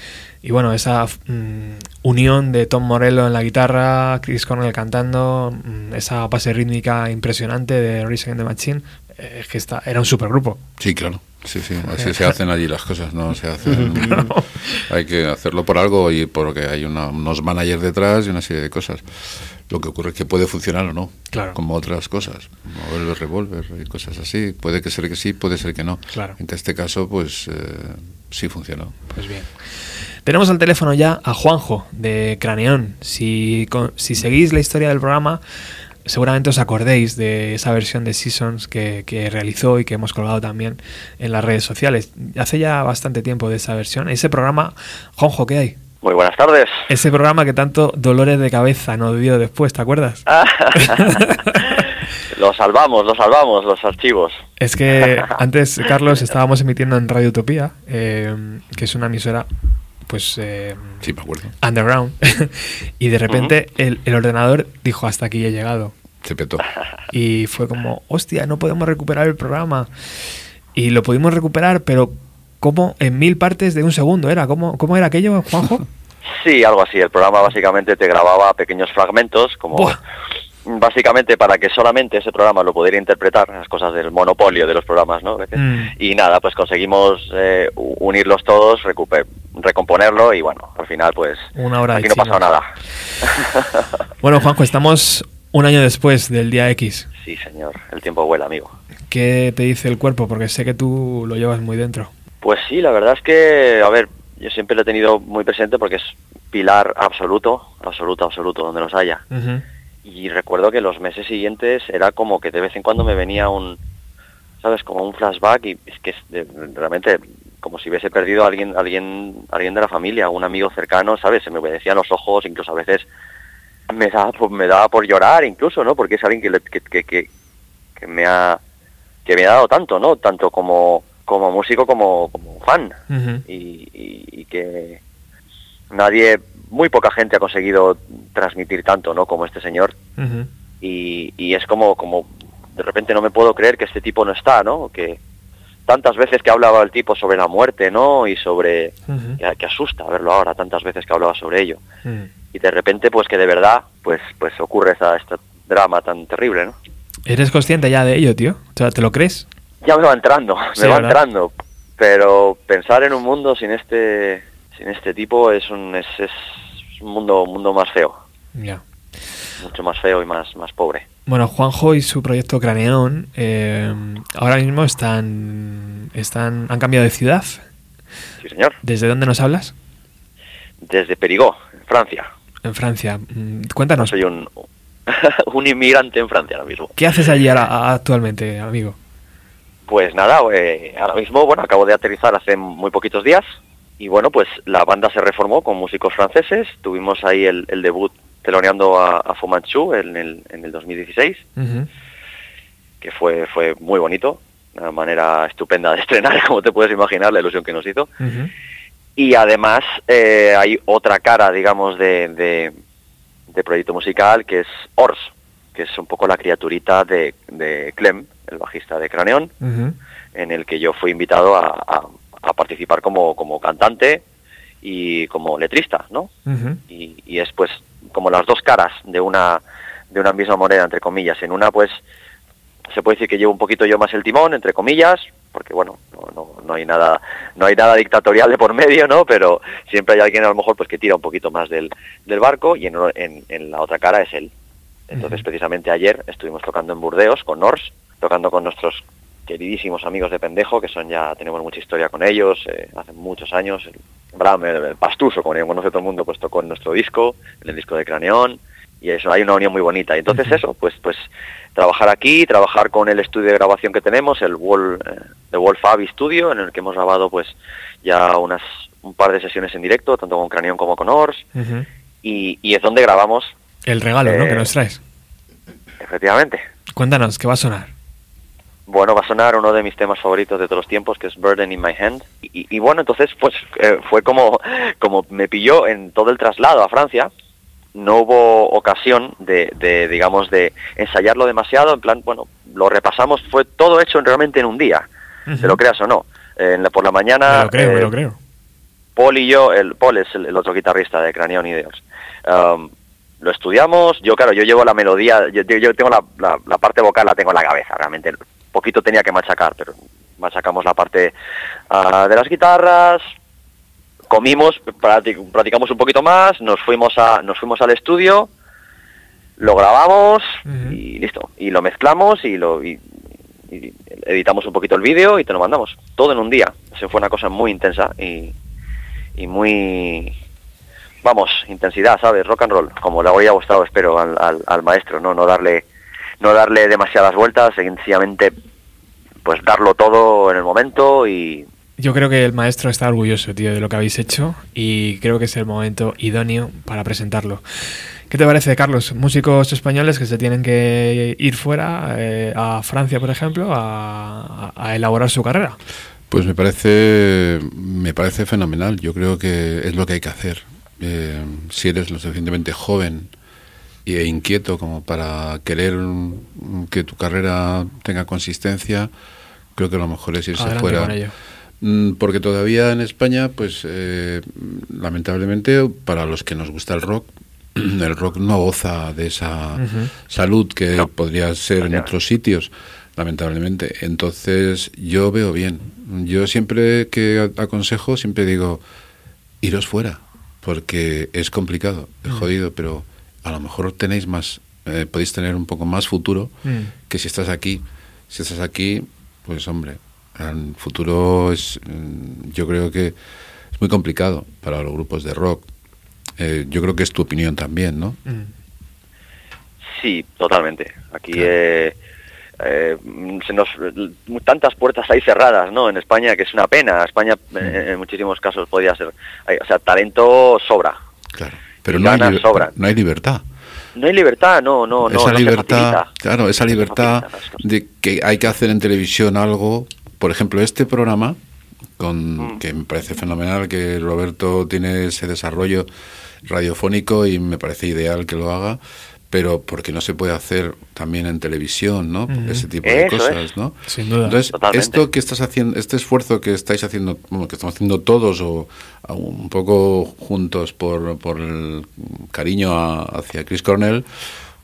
y bueno, esa mm, unión de Tom Morello en la guitarra, Chris Cornell cantando, mm, esa base rítmica impresionante de Rise Against the Machine, eh, que está, era un supergrupo. Sí, claro. Sí, sí, así se hacen allí las cosas, ¿no? Se hacen, Hay que hacerlo por algo y porque hay una- unos managers detrás y una serie de cosas. Lo que ocurre es que puede funcionar o no, Claro. como otras cosas, como el revólver y cosas así. Puede que ser que sí, puede ser que no. Claro. En este caso, pues eh, sí funcionó. Pues bien. Tenemos al teléfono ya a Juanjo de Craneón. Si, con- si seguís la historia del programa, seguramente os acordéis de esa versión de Seasons que, que realizó y que hemos colgado también en las redes sociales. Hace ya bastante tiempo de esa versión. Ese programa, Juanjo, ¿qué hay? Muy buenas tardes. Ese programa que tanto dolores de cabeza nos dio después, ¿te acuerdas? lo salvamos, lo salvamos, los archivos. Es que antes, Carlos, estábamos emitiendo en Radio Utopía, eh, que es una emisora, pues, eh, Sí, me acuerdo. underground, y de repente el, el ordenador dijo, hasta aquí he llegado. Se petó. Y fue como, hostia, no podemos recuperar el programa. Y lo pudimos recuperar, pero ¿cómo? En mil partes de un segundo era. ¿Cómo, cómo era aquello, Juanjo? Sí, algo así. El programa básicamente te grababa pequeños fragmentos, como Buah. básicamente para que solamente ese programa lo pudiera interpretar, las cosas del monopolio de los programas, ¿no? Mm. Y nada, pues conseguimos eh, unirlos todos, recomponerlo y bueno, al final pues Una hora aquí no chinos. nada. Bueno, Juanjo, estamos un año después del día X. sí, señor, el tiempo vuela, amigo. ¿Qué te dice el cuerpo? Porque sé que tú lo llevas muy dentro. Pues sí, la verdad es que, a ver, yo siempre lo he tenido muy presente porque es pilar absoluto, absoluto, absoluto, donde los haya. Y recuerdo que los meses siguientes era como que de vez en cuando me venía un, ¿sabes? Como un flashback y es que es de- realmente como si hubiese perdido a alguien, alguien, alguien de la familia, un amigo cercano, ¿sabes? Se me obedecían los ojos, incluso a veces me daba, por- me daba por llorar incluso, ¿no? Porque es alguien que, le- que, que, que, que me ha que me ha dado tanto, ¿no? Tanto como, como músico como, como fan y, y- y que nadie, muy poca gente ha conseguido transmitir tanto, ¿no? Como este señor y, y es como, como de repente no me puedo creer que este tipo no está, ¿no? Que tantas veces que hablaba el tipo sobre la muerte, ¿no? Y sobre que, que asusta verlo ahora, tantas veces que hablaba sobre ello y de repente pues que de verdad pues pues ocurre esta, este drama tan terrible, ¿no? ¿Eres consciente ya de ello, tío? O sea, ¿te lo crees? Ya me va entrando, me va ¿verdad? entrando, pero pensar en un mundo sin este sin este tipo es un es, es un mundo un mundo más feo, Ya. mucho más feo y más más pobre. Bueno, Juanjo y su proyecto Craneón eh, ahora mismo están, están, han cambiado de ciudad. Sí, señor. ¿Desde dónde nos hablas? Desde Perigó, en Francia. En Francia. Mm, No Cuéntanos, soy un un inmigrante en Francia ahora mismo. ¿qué haces allí ahora- actualmente, amigo? Pues nada, eh, ahora mismo, bueno, acabo de aterrizar hace muy poquitos días y bueno, pues la banda se reformó con músicos franceses. Tuvimos ahí el, el debut teloneando a, a Fu Manchu en el, en el 2016, Ujú. que fue, fue muy bonito, una manera estupenda de estrenar, como te puedes imaginar, la ilusión que nos hizo. Y además eh, hay otra cara, digamos, de, de, de proyecto musical que es Ors, que es un poco la criaturita de, de Clem, el bajista de Craneón, en el que yo fui invitado a, a- a participar como, como cantante y como letrista, ¿no? Y, y es pues como las dos caras de una de una misma moneda, entre comillas. En una pues se puede decir que llevo un poquito yo más el timón, entre comillas, porque bueno, no, no, no hay nada no hay nada dictatorial de por medio, ¿no? Pero siempre hay alguien a lo mejor pues que tira un poquito más del, del barco y en, uno- en, en la otra cara es él. Entonces precisamente ayer estuvimos tocando en Burdeos con Nors, tocando con nuestros queridísimos amigos de Pendejo, que son ya, tenemos mucha historia con ellos, eh, hace muchos años, el Bram, el, el Pastuso, como ya conoce todo el mundo, pues tocó en nuestro disco, en el disco de Craneón, y eso, hay una unión muy bonita. Y entonces eso, pues pues trabajar aquí, trabajar con el estudio de grabación que tenemos, el Wall, eh, The Wall Fab Studio, en el que hemos grabado pues ya unas un par de sesiones en directo, tanto con Craneón como con Ors, y, y es donde grabamos, El regalo, ¿no? Eh, Que nos traes. efectivamente. Cuéntanos, ¿qué va a sonar? Bueno, va a sonar uno de mis temas favoritos de todos los tiempos, que es Burden in My Hand. Y, y bueno, entonces pues eh, fue como, como me pilló en todo el traslado a Francia. No hubo ocasión de, de, digamos, de ensayarlo demasiado. En plan, bueno, lo repasamos, fue todo hecho realmente en un día, te lo creas o no. En la- por la mañana... Me lo creo, me eh, lo creo. Paul y yo, el Paul es el, el otro guitarrista de Cranion Ideas. Um, lo estudiamos, yo claro, yo llevo la melodía, yo, yo- tengo la, la- la parte vocal, la tengo en la cabeza, realmente. Poquito tenía que machacar, pero machacamos la parte ah, de las guitarras, comimos, practic- practicamos un poquito más, nos fuimos a, nos fuimos al estudio, lo grabamos y listo, y lo mezclamos y lo y- y editamos un poquito el vídeo y te lo mandamos, todo en un día. Eso fue una cosa muy intensa y, y muy vamos intensidad sabes rock and roll como le habría gustado espero al, al, al maestro no no darle no darle demasiadas vueltas sencillamente pues darlo todo en el momento y Yo creo que el maestro está orgulloso, tío, de lo que habéis hecho y creo que es el momento idóneo para presentarlo. ¿Qué te parece, Carlos? Músicos españoles que se tienen que ir fuera, eh, a Francia, por ejemplo, a, a- a elaborar su carrera. Pues me parece, me parece fenomenal. Yo creo que es lo que hay que hacer. Eh, si eres lo suficientemente joven e inquieto como para querer que tu carrera tenga consistencia, creo que lo mejor es irse Adelante fuera. con ello. Mm, Porque todavía en España, pues eh, lamentablemente, para los que nos gusta el rock, el rock no goza de esa salud que No. podría ser en otros sitios, lamentablemente. Entonces, yo veo bien. Yo siempre que aconsejo, siempre digo, iros fuera, porque es complicado, es jodido, pero a lo mejor tenéis más, eh, podéis tener un poco más futuro Mm. que si estás aquí. Si estás aquí, pues hombre, el futuro es, mm, yo creo que es muy complicado para los grupos de rock. Eh, yo creo que es tu opinión también, ¿no? Mm. sí totalmente aquí Claro. eh, eh, se nos tantas puertas hay cerradas no en España que es una pena España eh, en muchísimos casos podría ser hay- o sea talento sobra Claro. Pero no hay, sobran. no hay libertad. no hay libertad no no no esa no libertad, claro, esa libertad de que hay que hacer en televisión algo. Por ejemplo, este programa, con Mm. que me parece fenomenal que Roberto tiene ese desarrollo radiofónico y me parece ideal que lo haga, pero porque no se puede hacer también en televisión, ¿no? Ese tipo de Eso cosas, es. ¿no? Sin duda. Entonces, Totalmente. esto que estás haciendo, este esfuerzo que estáis haciendo, bueno, que estamos haciendo todos o a- un poco juntos por, por el cariño a- hacia Chris Cornell,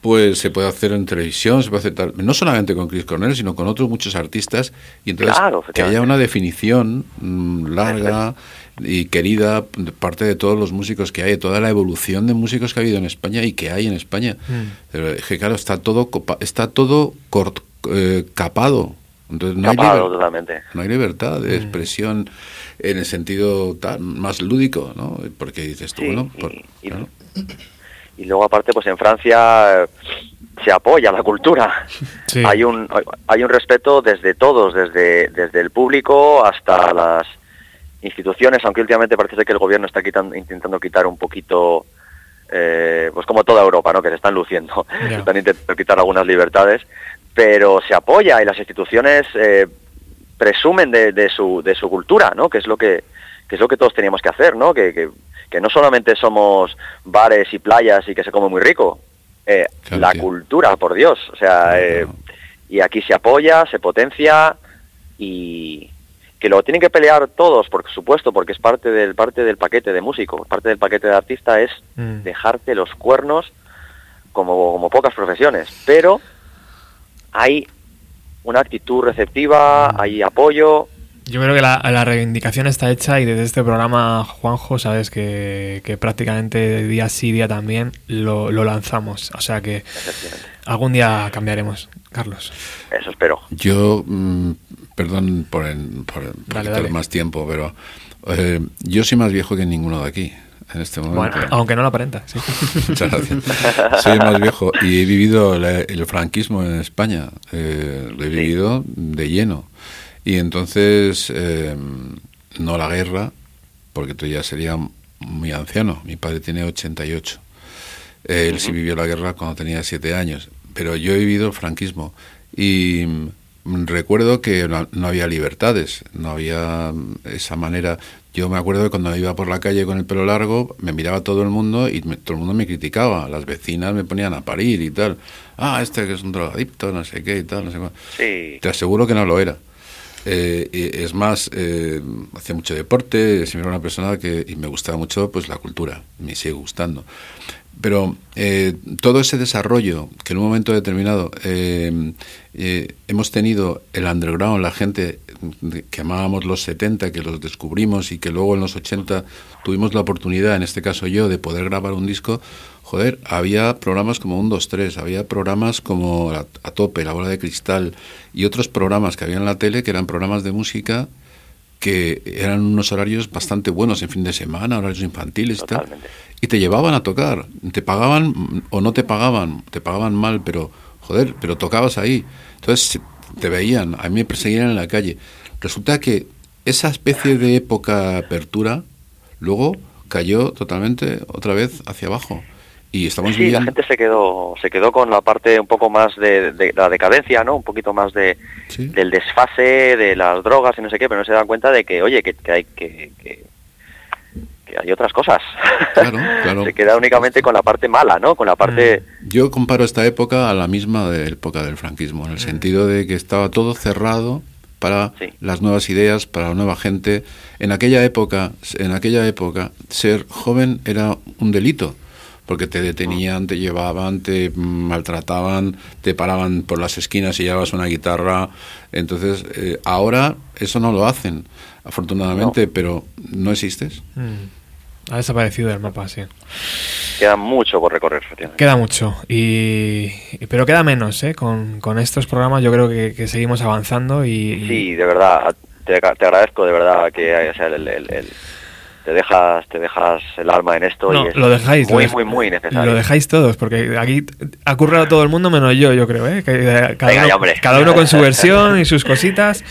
pues se puede hacer en televisión, se puede hacer tal- no solamente con Chris Cornell, sino con otros muchos artistas, y entonces Claro, que haya una definición mm, larga y querida de parte de todos los músicos que hay, de toda la evolución de músicos que ha habido en España y que hay en España. Mm. Pero es que claro, está todo está todo cort- eh, capado. Entonces no hay, Capado liber- totalmente no hay libertad Mm. de expresión en el sentido más lúdico, ¿no? Porque dices tú, Sí, bueno, y- por- y- claro. y luego aparte pues en Francia eh, se apoya la cultura Sí. hay un hay un respeto desde todos desde desde el público hasta las instituciones aunque últimamente parece que el gobierno está quitando, intentando quitar un poquito eh, pues como toda Europa no que se están luciendo Ya. están intentando quitar algunas libertades pero se apoya y las instituciones eh, presumen de, de su de su cultura no que es lo que que es lo que todos teníamos que hacer no que, que, que no solamente somos bares y playas y que se come muy rico eh, Claro, la tío. cultura por Dios o sea eh, claro. y aquí se apoya se potencia y que lo tienen que pelear todos por supuesto porque es parte del parte del paquete de músico parte del paquete de artista es Mm. dejarte los cuernos como, como pocas profesiones pero hay una actitud receptiva hay apoyo Yo creo que la, la reivindicación está hecha y desde este programa, Juanjo, sabes que, que prácticamente día sí, día también lo, lo lanzamos. O sea que algún día cambiaremos, Carlos. eso espero Yo, mm, perdón por, en- por, por Dale, quitar dale. más tiempo, pero eh, yo soy más viejo que ninguno de aquí en este momento. Bueno, aunque no lo aparenta, sí. Muchas gracias. Soy más viejo y he vivido la- el franquismo en España. eh, lo he vivido de lleno. Y entonces, eh, no la guerra, porque tú ya sería muy anciano. Mi padre tiene 88. Él sí vivió la guerra cuando tenía 7 años. Pero yo he vivido el franquismo. Y, recuerdo que no, no había libertades, no había esa manera. Yo me acuerdo de cuando iba por la calle con el pelo largo, me miraba todo el mundo y me- todo el mundo me criticaba. Las vecinas me ponían a parir y tal. Ah, este que es un drogadicto, no sé qué y tal, no sé cuál. Sí. Te aseguro que no lo era. Eh, es más, eh, hacía mucho deporte, siempre era una persona que y me gustaba mucho pues la cultura, me sigue gustando. Pero eh, todo ese desarrollo que en un momento determinado eh, eh, hemos tenido el underground, la gente que amábamos los 70, que los descubrimos y que luego en los 80 tuvimos la oportunidad, en este caso yo, de poder grabar un disco, joder, había programas como un 2, 3, había programas como a, a tope, La Bola de Cristal y otros programas que había en la tele que eran programas de música que eran unos horarios bastante buenos en fin de semana, horarios infantiles y tal, y te llevaban a tocar, te pagaban o no te pagaban, te pagaban mal, pero joder, pero tocabas ahí. Entonces te veían, a mí me perseguían en la calle. Resulta que esa especie de época apertura luego cayó totalmente otra vez hacia abajo. Y estamos Sí, la gente se quedó, se quedó con la parte un poco más de, de la decadencia, ¿no? Un poquito más de, Sí. del desfase, de las drogas y no sé qué, pero no se dan cuenta de que, oye, que, que hay que, que, que hay otras cosas. Claro, claro. se queda únicamente con la parte mala, ¿no? Con la parte... Yo comparo esta época a la misma de época del franquismo, en el sentido de que estaba todo cerrado para Sí. las nuevas ideas, para la nueva gente. En aquella época, en aquella época, ser joven era un delito, porque te detenían, te llevaban, te mm, maltrataban, te paraban por las esquinas y llevabas una guitarra. Entonces, eh, ahora eso no lo hacen, afortunadamente, pero no existes. Mm. Ha desaparecido del mapa, sí. Queda mucho por recorrer, efectivamente. Queda mucho, y, y- pero queda menos, ¿eh? Con, con estos programas yo creo que, que seguimos avanzando y, y- Sí, de verdad, te, te agradezco de verdad que o sea, el- el- el- te dejas te dejas el alma en esto No, y es lo dejáis. muy, lo dej- muy, muy necesario. Lo dejáis todos, porque aquí ha currado todo el mundo menos yo, yo creo, ¿eh? Que, eh, cada, Venga, uno, cada uno con su versión y sus cositas.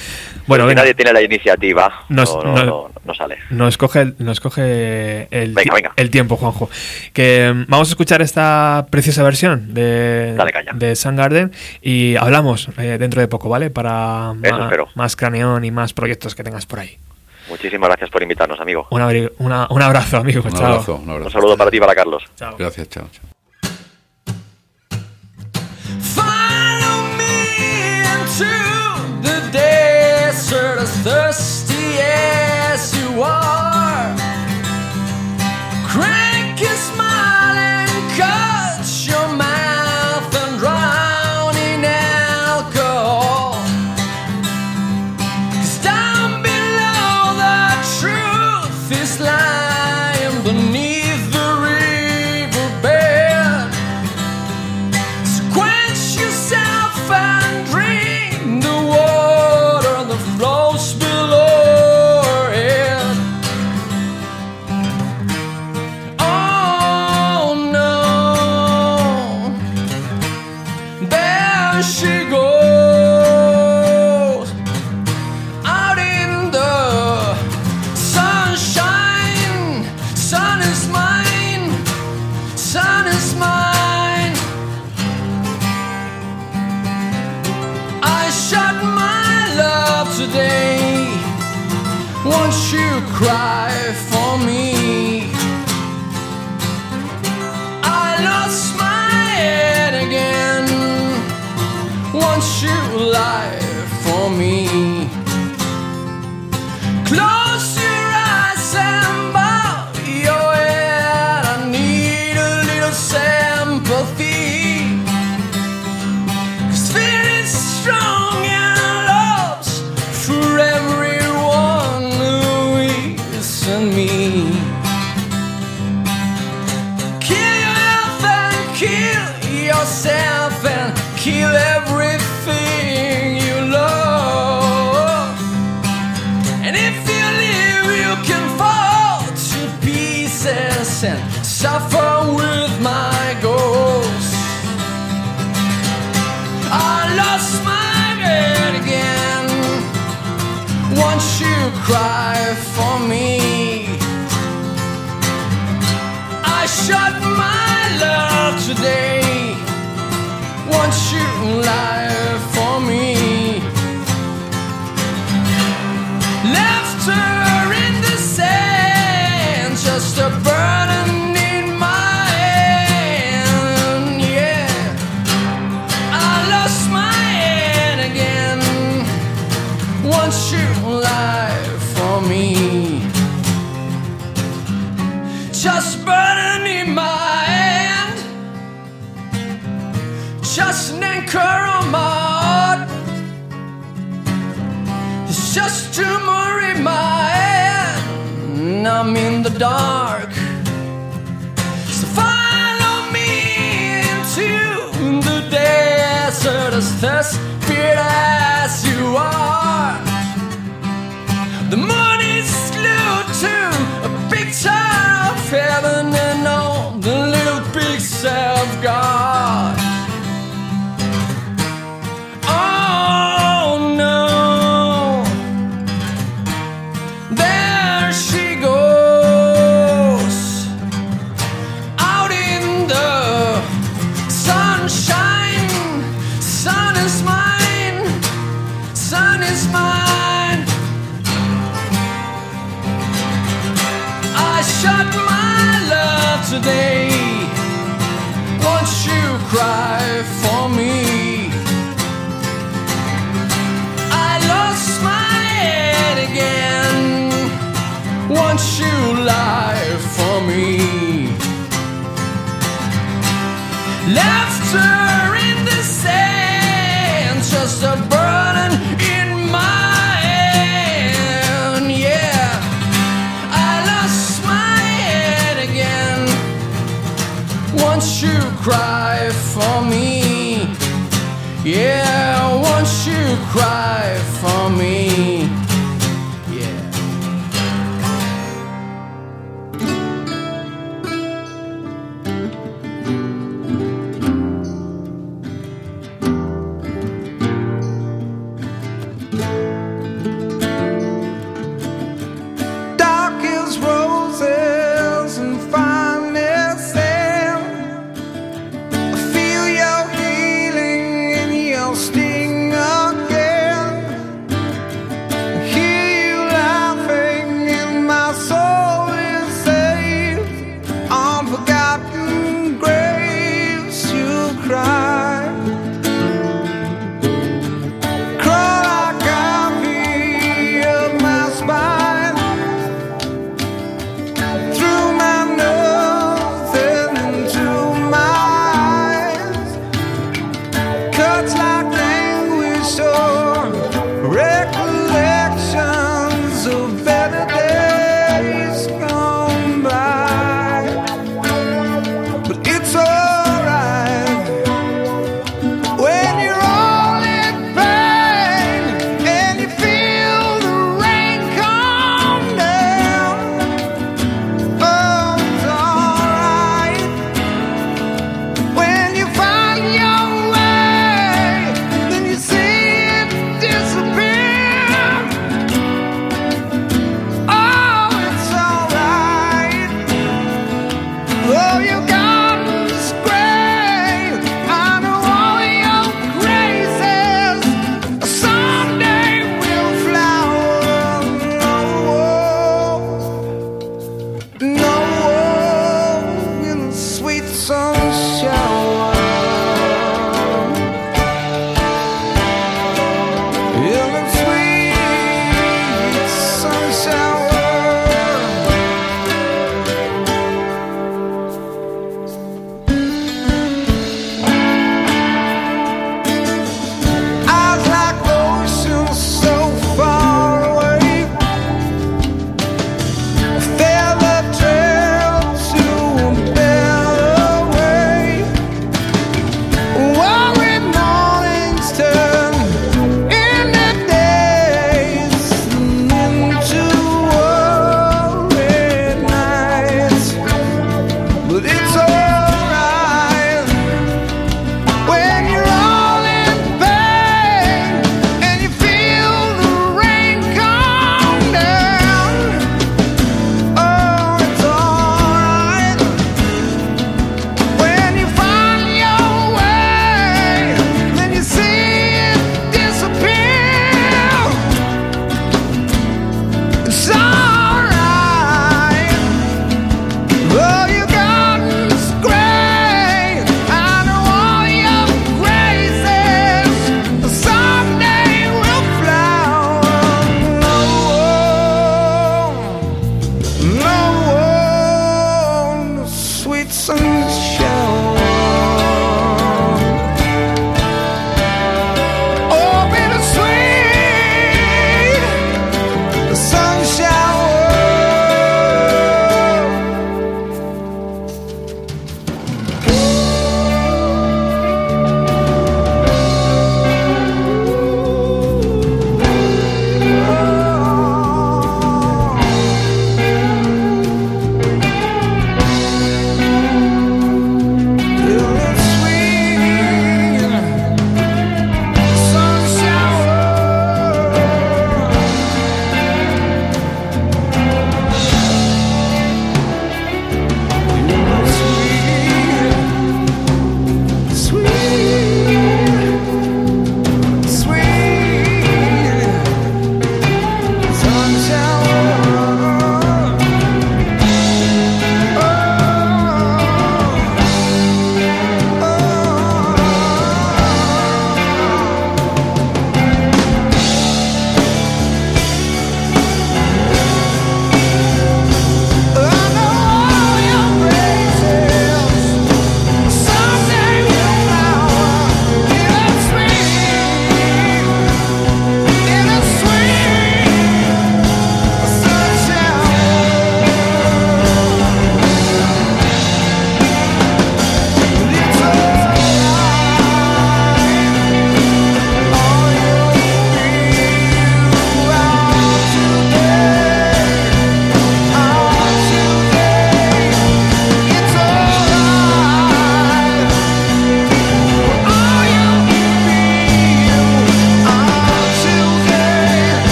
Bueno, venga, nadie tiene la iniciativa, Nos- no, no, no- no sale. nos coge, el- nos coge el, Venga, venga. el tiempo, Juanjo. Que mm, vamos a escuchar esta preciosa versión de, de Sun Garden y hablamos eh, dentro de poco, ¿vale? Para Eso más craneón y más proyectos que tengas por ahí. Muchísimas gracias por invitarnos, amigo. Un, abri- una- un abrazo, amigo. Un Chao. abrazo, un Un abrazo. saludo para ti y para Carlos. Chao. Gracias, chao, chao. Thirsty as you are. Desert as desperate as you are.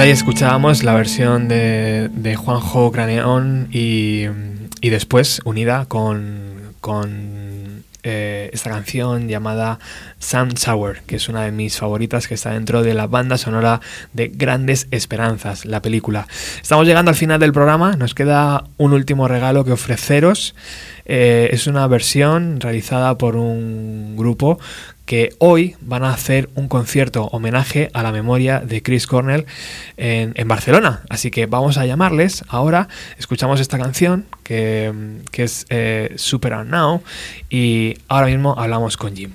Ahí escuchábamos la versión de, de Juanjo Craneón y, y después unida con, con eh, esta canción llamada Sun Sour, que es una de mis favoritas que está dentro de la banda sonora de Grandes Esperanzas, la película. Estamos llegando al final del programa, nos queda un último regalo que ofreceros. Eh, es una versión realizada por un grupo que hoy van a hacer un concierto homenaje a la memoria de Chris Cornell en, Barcelona. Así que vamos a llamarles ahora, escuchamos esta canción que, es eh, Super Now y ahora mismo hablamos con Jim.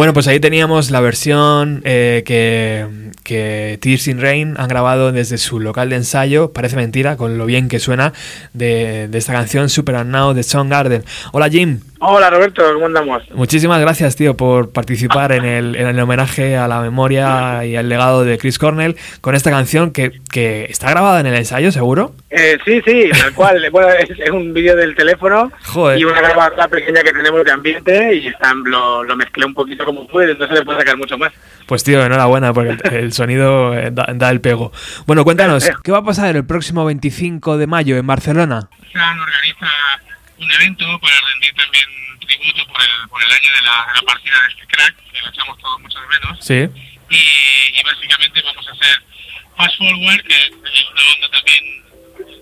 Bueno, pues ahí teníamos la versión eh, que, que Tears in Rain han grabado desde su local de ensayo, parece mentira, con lo bien que suena, de, de esta canción Super and Now de Soundgarden. Hola Jim. Hola Roberto, ¿cómo andamos? Muchísimas gracias, tío, por participar en el, en el homenaje a la memoria y al legado de Chris Cornell con esta canción que, que está grabada en el ensayo, ¿seguro? Eh, sí, sí, tal cual. bueno, es, es un vídeo del teléfono Joder. y una grabadora pequeña que tenemos de ambiente y están- lo, lo mezclé un poquito como pude, entonces le puedo sacar mucho más. Pues tío, enhorabuena, porque el sonido eh, da, da el pego. Bueno, cuéntanos, ¿qué va a pasar el próximo 25 de mayo en Barcelona? Organiza un evento para rendir también tributo por el, por el año de la, de la partida de este crack, que lo echamos todos mucho de menos. Sí. y, y básicamente vamos a hacer Fast Forward, que es una banda también.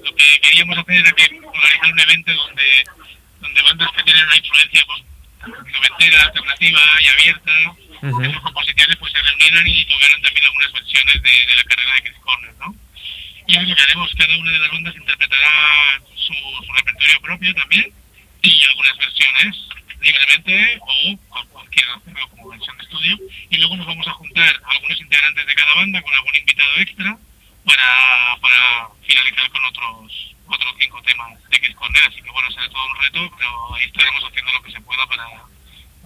Lo que queríamos hacer era que organizar un evento donde, donde bandas que tienen una influencia pues, noventera, alternativa y abierta, Ujú. esos compositores pues se reunieran y tocaran también algunas versiones de, de la carrera de Chris Cornell, ¿no? Y es lo que haremos, cada una de las bandas interpretará su, su repertorio propio también y algunas versiones libremente o con cualquier hacerlo como versión de estudio y luego nos vamos a juntar algunos integrantes de cada banda con algún invitado extra para, para finalizar con otros otros cinco temas de Chris Cornell, así que bueno, será todo un reto, pero ahí estaremos haciendo lo que se pueda para,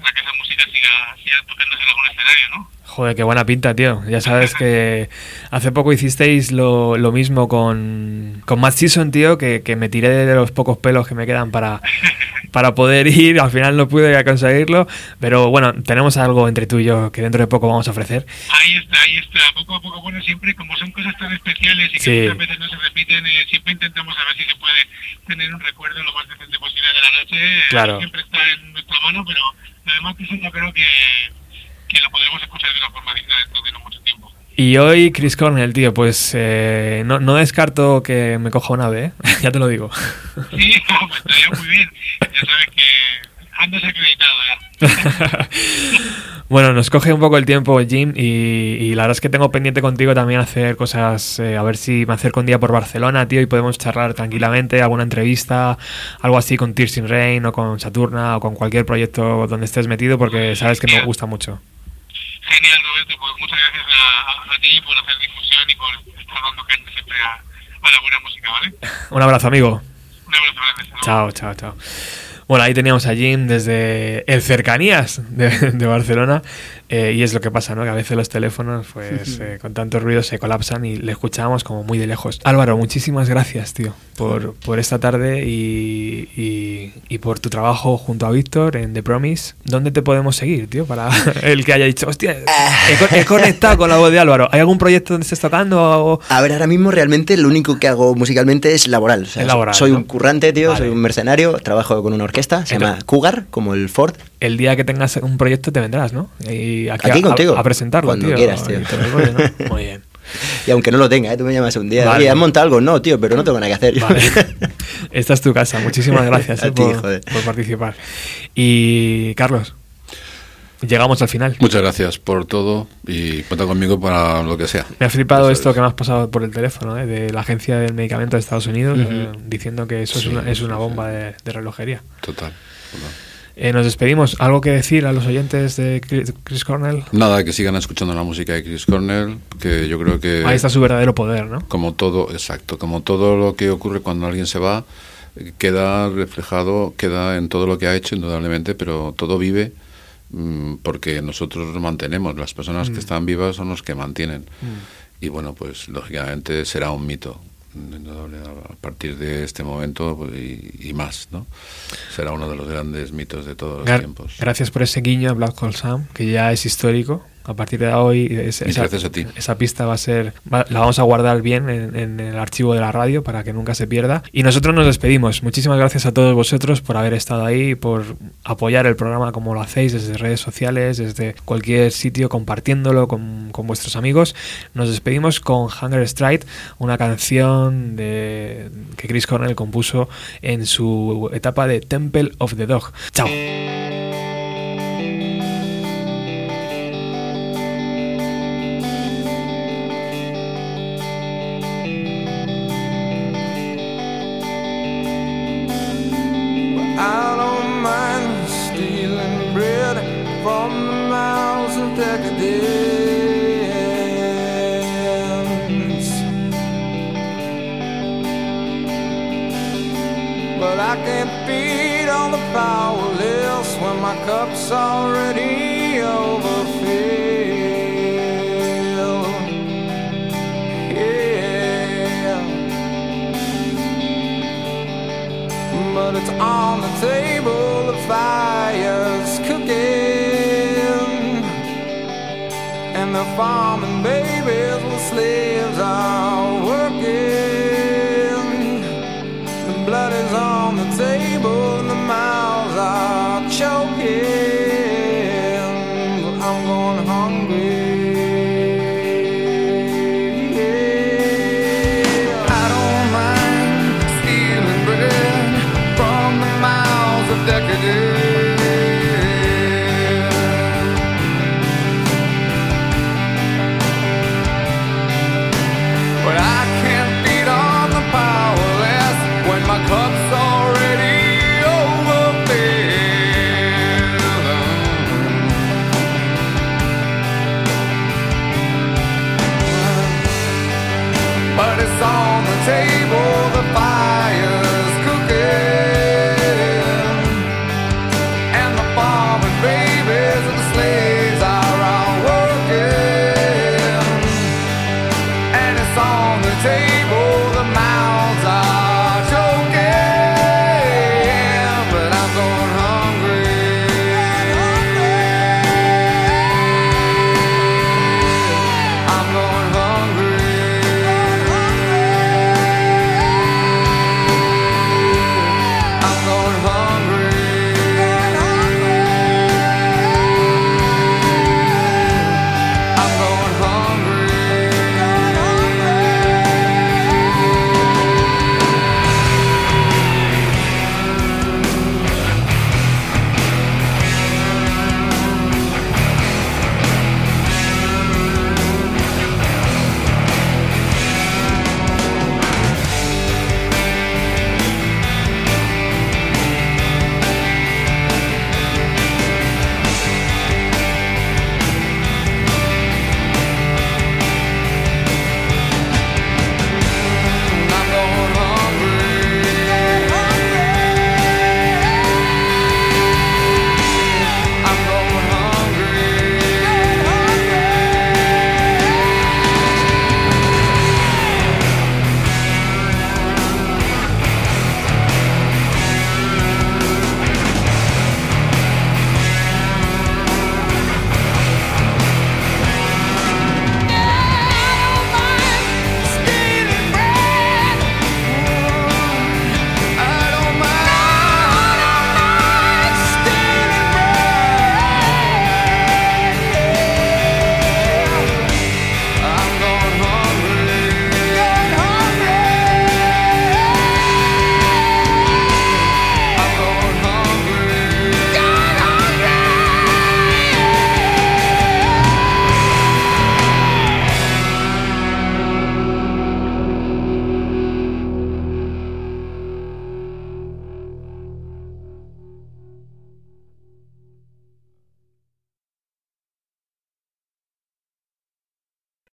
para que esa música siga, siga tocándose en algún escenario, ¿no? Joder, qué buena pinta, tío. Ya sabes que hace poco hicisteis lo, lo mismo con, con Matt Season, tío, que, que me tiré de los pocos pelos que me quedan para, para poder ir. Al final no pude conseguirlo, pero bueno, tenemos algo entre tú y yo que dentro de poco vamos a ofrecer. Ahí está, ahí está, poco a poco, bueno, siempre como son cosas tan especiales y que Sí. muchas veces no se repiten, eh, siempre intentamos a ver si se puede tener un recuerdo lo más decente posible de la noche. Claro. Siempre está en nuestra mano, pero además que eso yo creo que, que lo podremos escuchar de una forma digna dentro de no mucho tiempo. Y hoy Chris Cornell, tío, pues eh, no, no descarto que me coja un ave, ¿eh? ya te lo digo. Sí, no, pues estaría muy bien. Ya sabes que andas acreditado ya. Bueno, nos coge un poco el tiempo, Jim, y, y la verdad es que tengo pendiente contigo también hacer cosas, eh, a ver si me acerco un día por Barcelona, tío, y podemos charlar tranquilamente, alguna entrevista, algo así con Tears in Rain o con Saturna o con cualquier proyecto donde estés metido, porque sabes que me gusta mucho. Genial, Roberto, pues muchas gracias a, a ti por hacer difusión y por estar dando caña siempre a, a la buena música, ¿vale? Un abrazo, amigo. Un abrazo hasta Chao, chao, chao. Bueno, ahí teníamos a Jim desde el cercanías de, de Barcelona eh, y es lo que pasa, ¿no? Que a veces los teléfonos, pues eh, con tanto ruido se colapsan y le escuchábamos como muy de lejos. Álvaro, muchísimas gracias, tío, por, por esta tarde y, y- y por tu trabajo junto a Víctor en The Promise. ¿Dónde te podemos seguir, tío? Para el que haya dicho, hostia, he, co- he conectado con la voz de Álvaro. ¿Hay algún proyecto donde estés tocando? O... A ver, ahora mismo realmente lo único que hago musicalmente es laboral. O sea, Es laboral, soy ¿no? un currante, tío, Vale. soy un mercenario, trabajo con una orquesta, se Entonces- llama Cougar, como el Ford. El día que tengas un proyecto te vendrás, ¿no? Y aquí, Aquí a, contigo. a presentarlo, Cuando tío. quieras, tío. Muy bien. Y aunque no lo tenga, ¿eh? tú me llamas un día. Vale. Oye, ¿has montado algo? No, tío, pero no tengo nada que hacer. Vale. Esta es tu casa. Muchísimas gracias A eh, ti, por, por participar. Y Carlos, llegamos al final. Muchas gracias por todo y cuenta conmigo para lo que sea. Me ha flipado esto que me has pasado por el teléfono eh, de la Agencia del Medicamento de Estados Unidos eh, diciendo que eso es una, es una sí. bomba de, de relojería. Total. total. Eh, nos despedimos. ¿Algo que decir a los oyentes de Chris Cornell? Nada, que sigan escuchando la música de Chris Cornell, que yo creo que... Ahí está su verdadero poder, ¿no? Como todo, exacto, como todo lo que ocurre cuando alguien se va, queda reflejado, queda en todo lo que ha hecho, indudablemente, pero todo vive porque nosotros lo mantenemos, las personas Mm. que están vivas son los que mantienen. Y bueno, pues lógicamente será un mito, a partir de este momento pues, y, y más, ¿no? Será uno de los grandes mitos de todos los tiempos. Gracias por ese guiño a Black Hole Sam, que ya es histórico. A partir de hoy, es- esa, pista va a ser, va- la vamos a guardar bien en, en el archivo de la radio para que nunca se pierda. Y nosotros nos despedimos. Muchísimas gracias a todos vosotros por haber estado ahí, por apoyar el programa como lo hacéis desde redes sociales, desde cualquier sitio, compartiéndolo con, con vuestros amigos. Nos despedimos con Hunger Strike, una canción de, que Chris Cornell compuso en su etapa de Temple of the Dog. Chao. Hungry.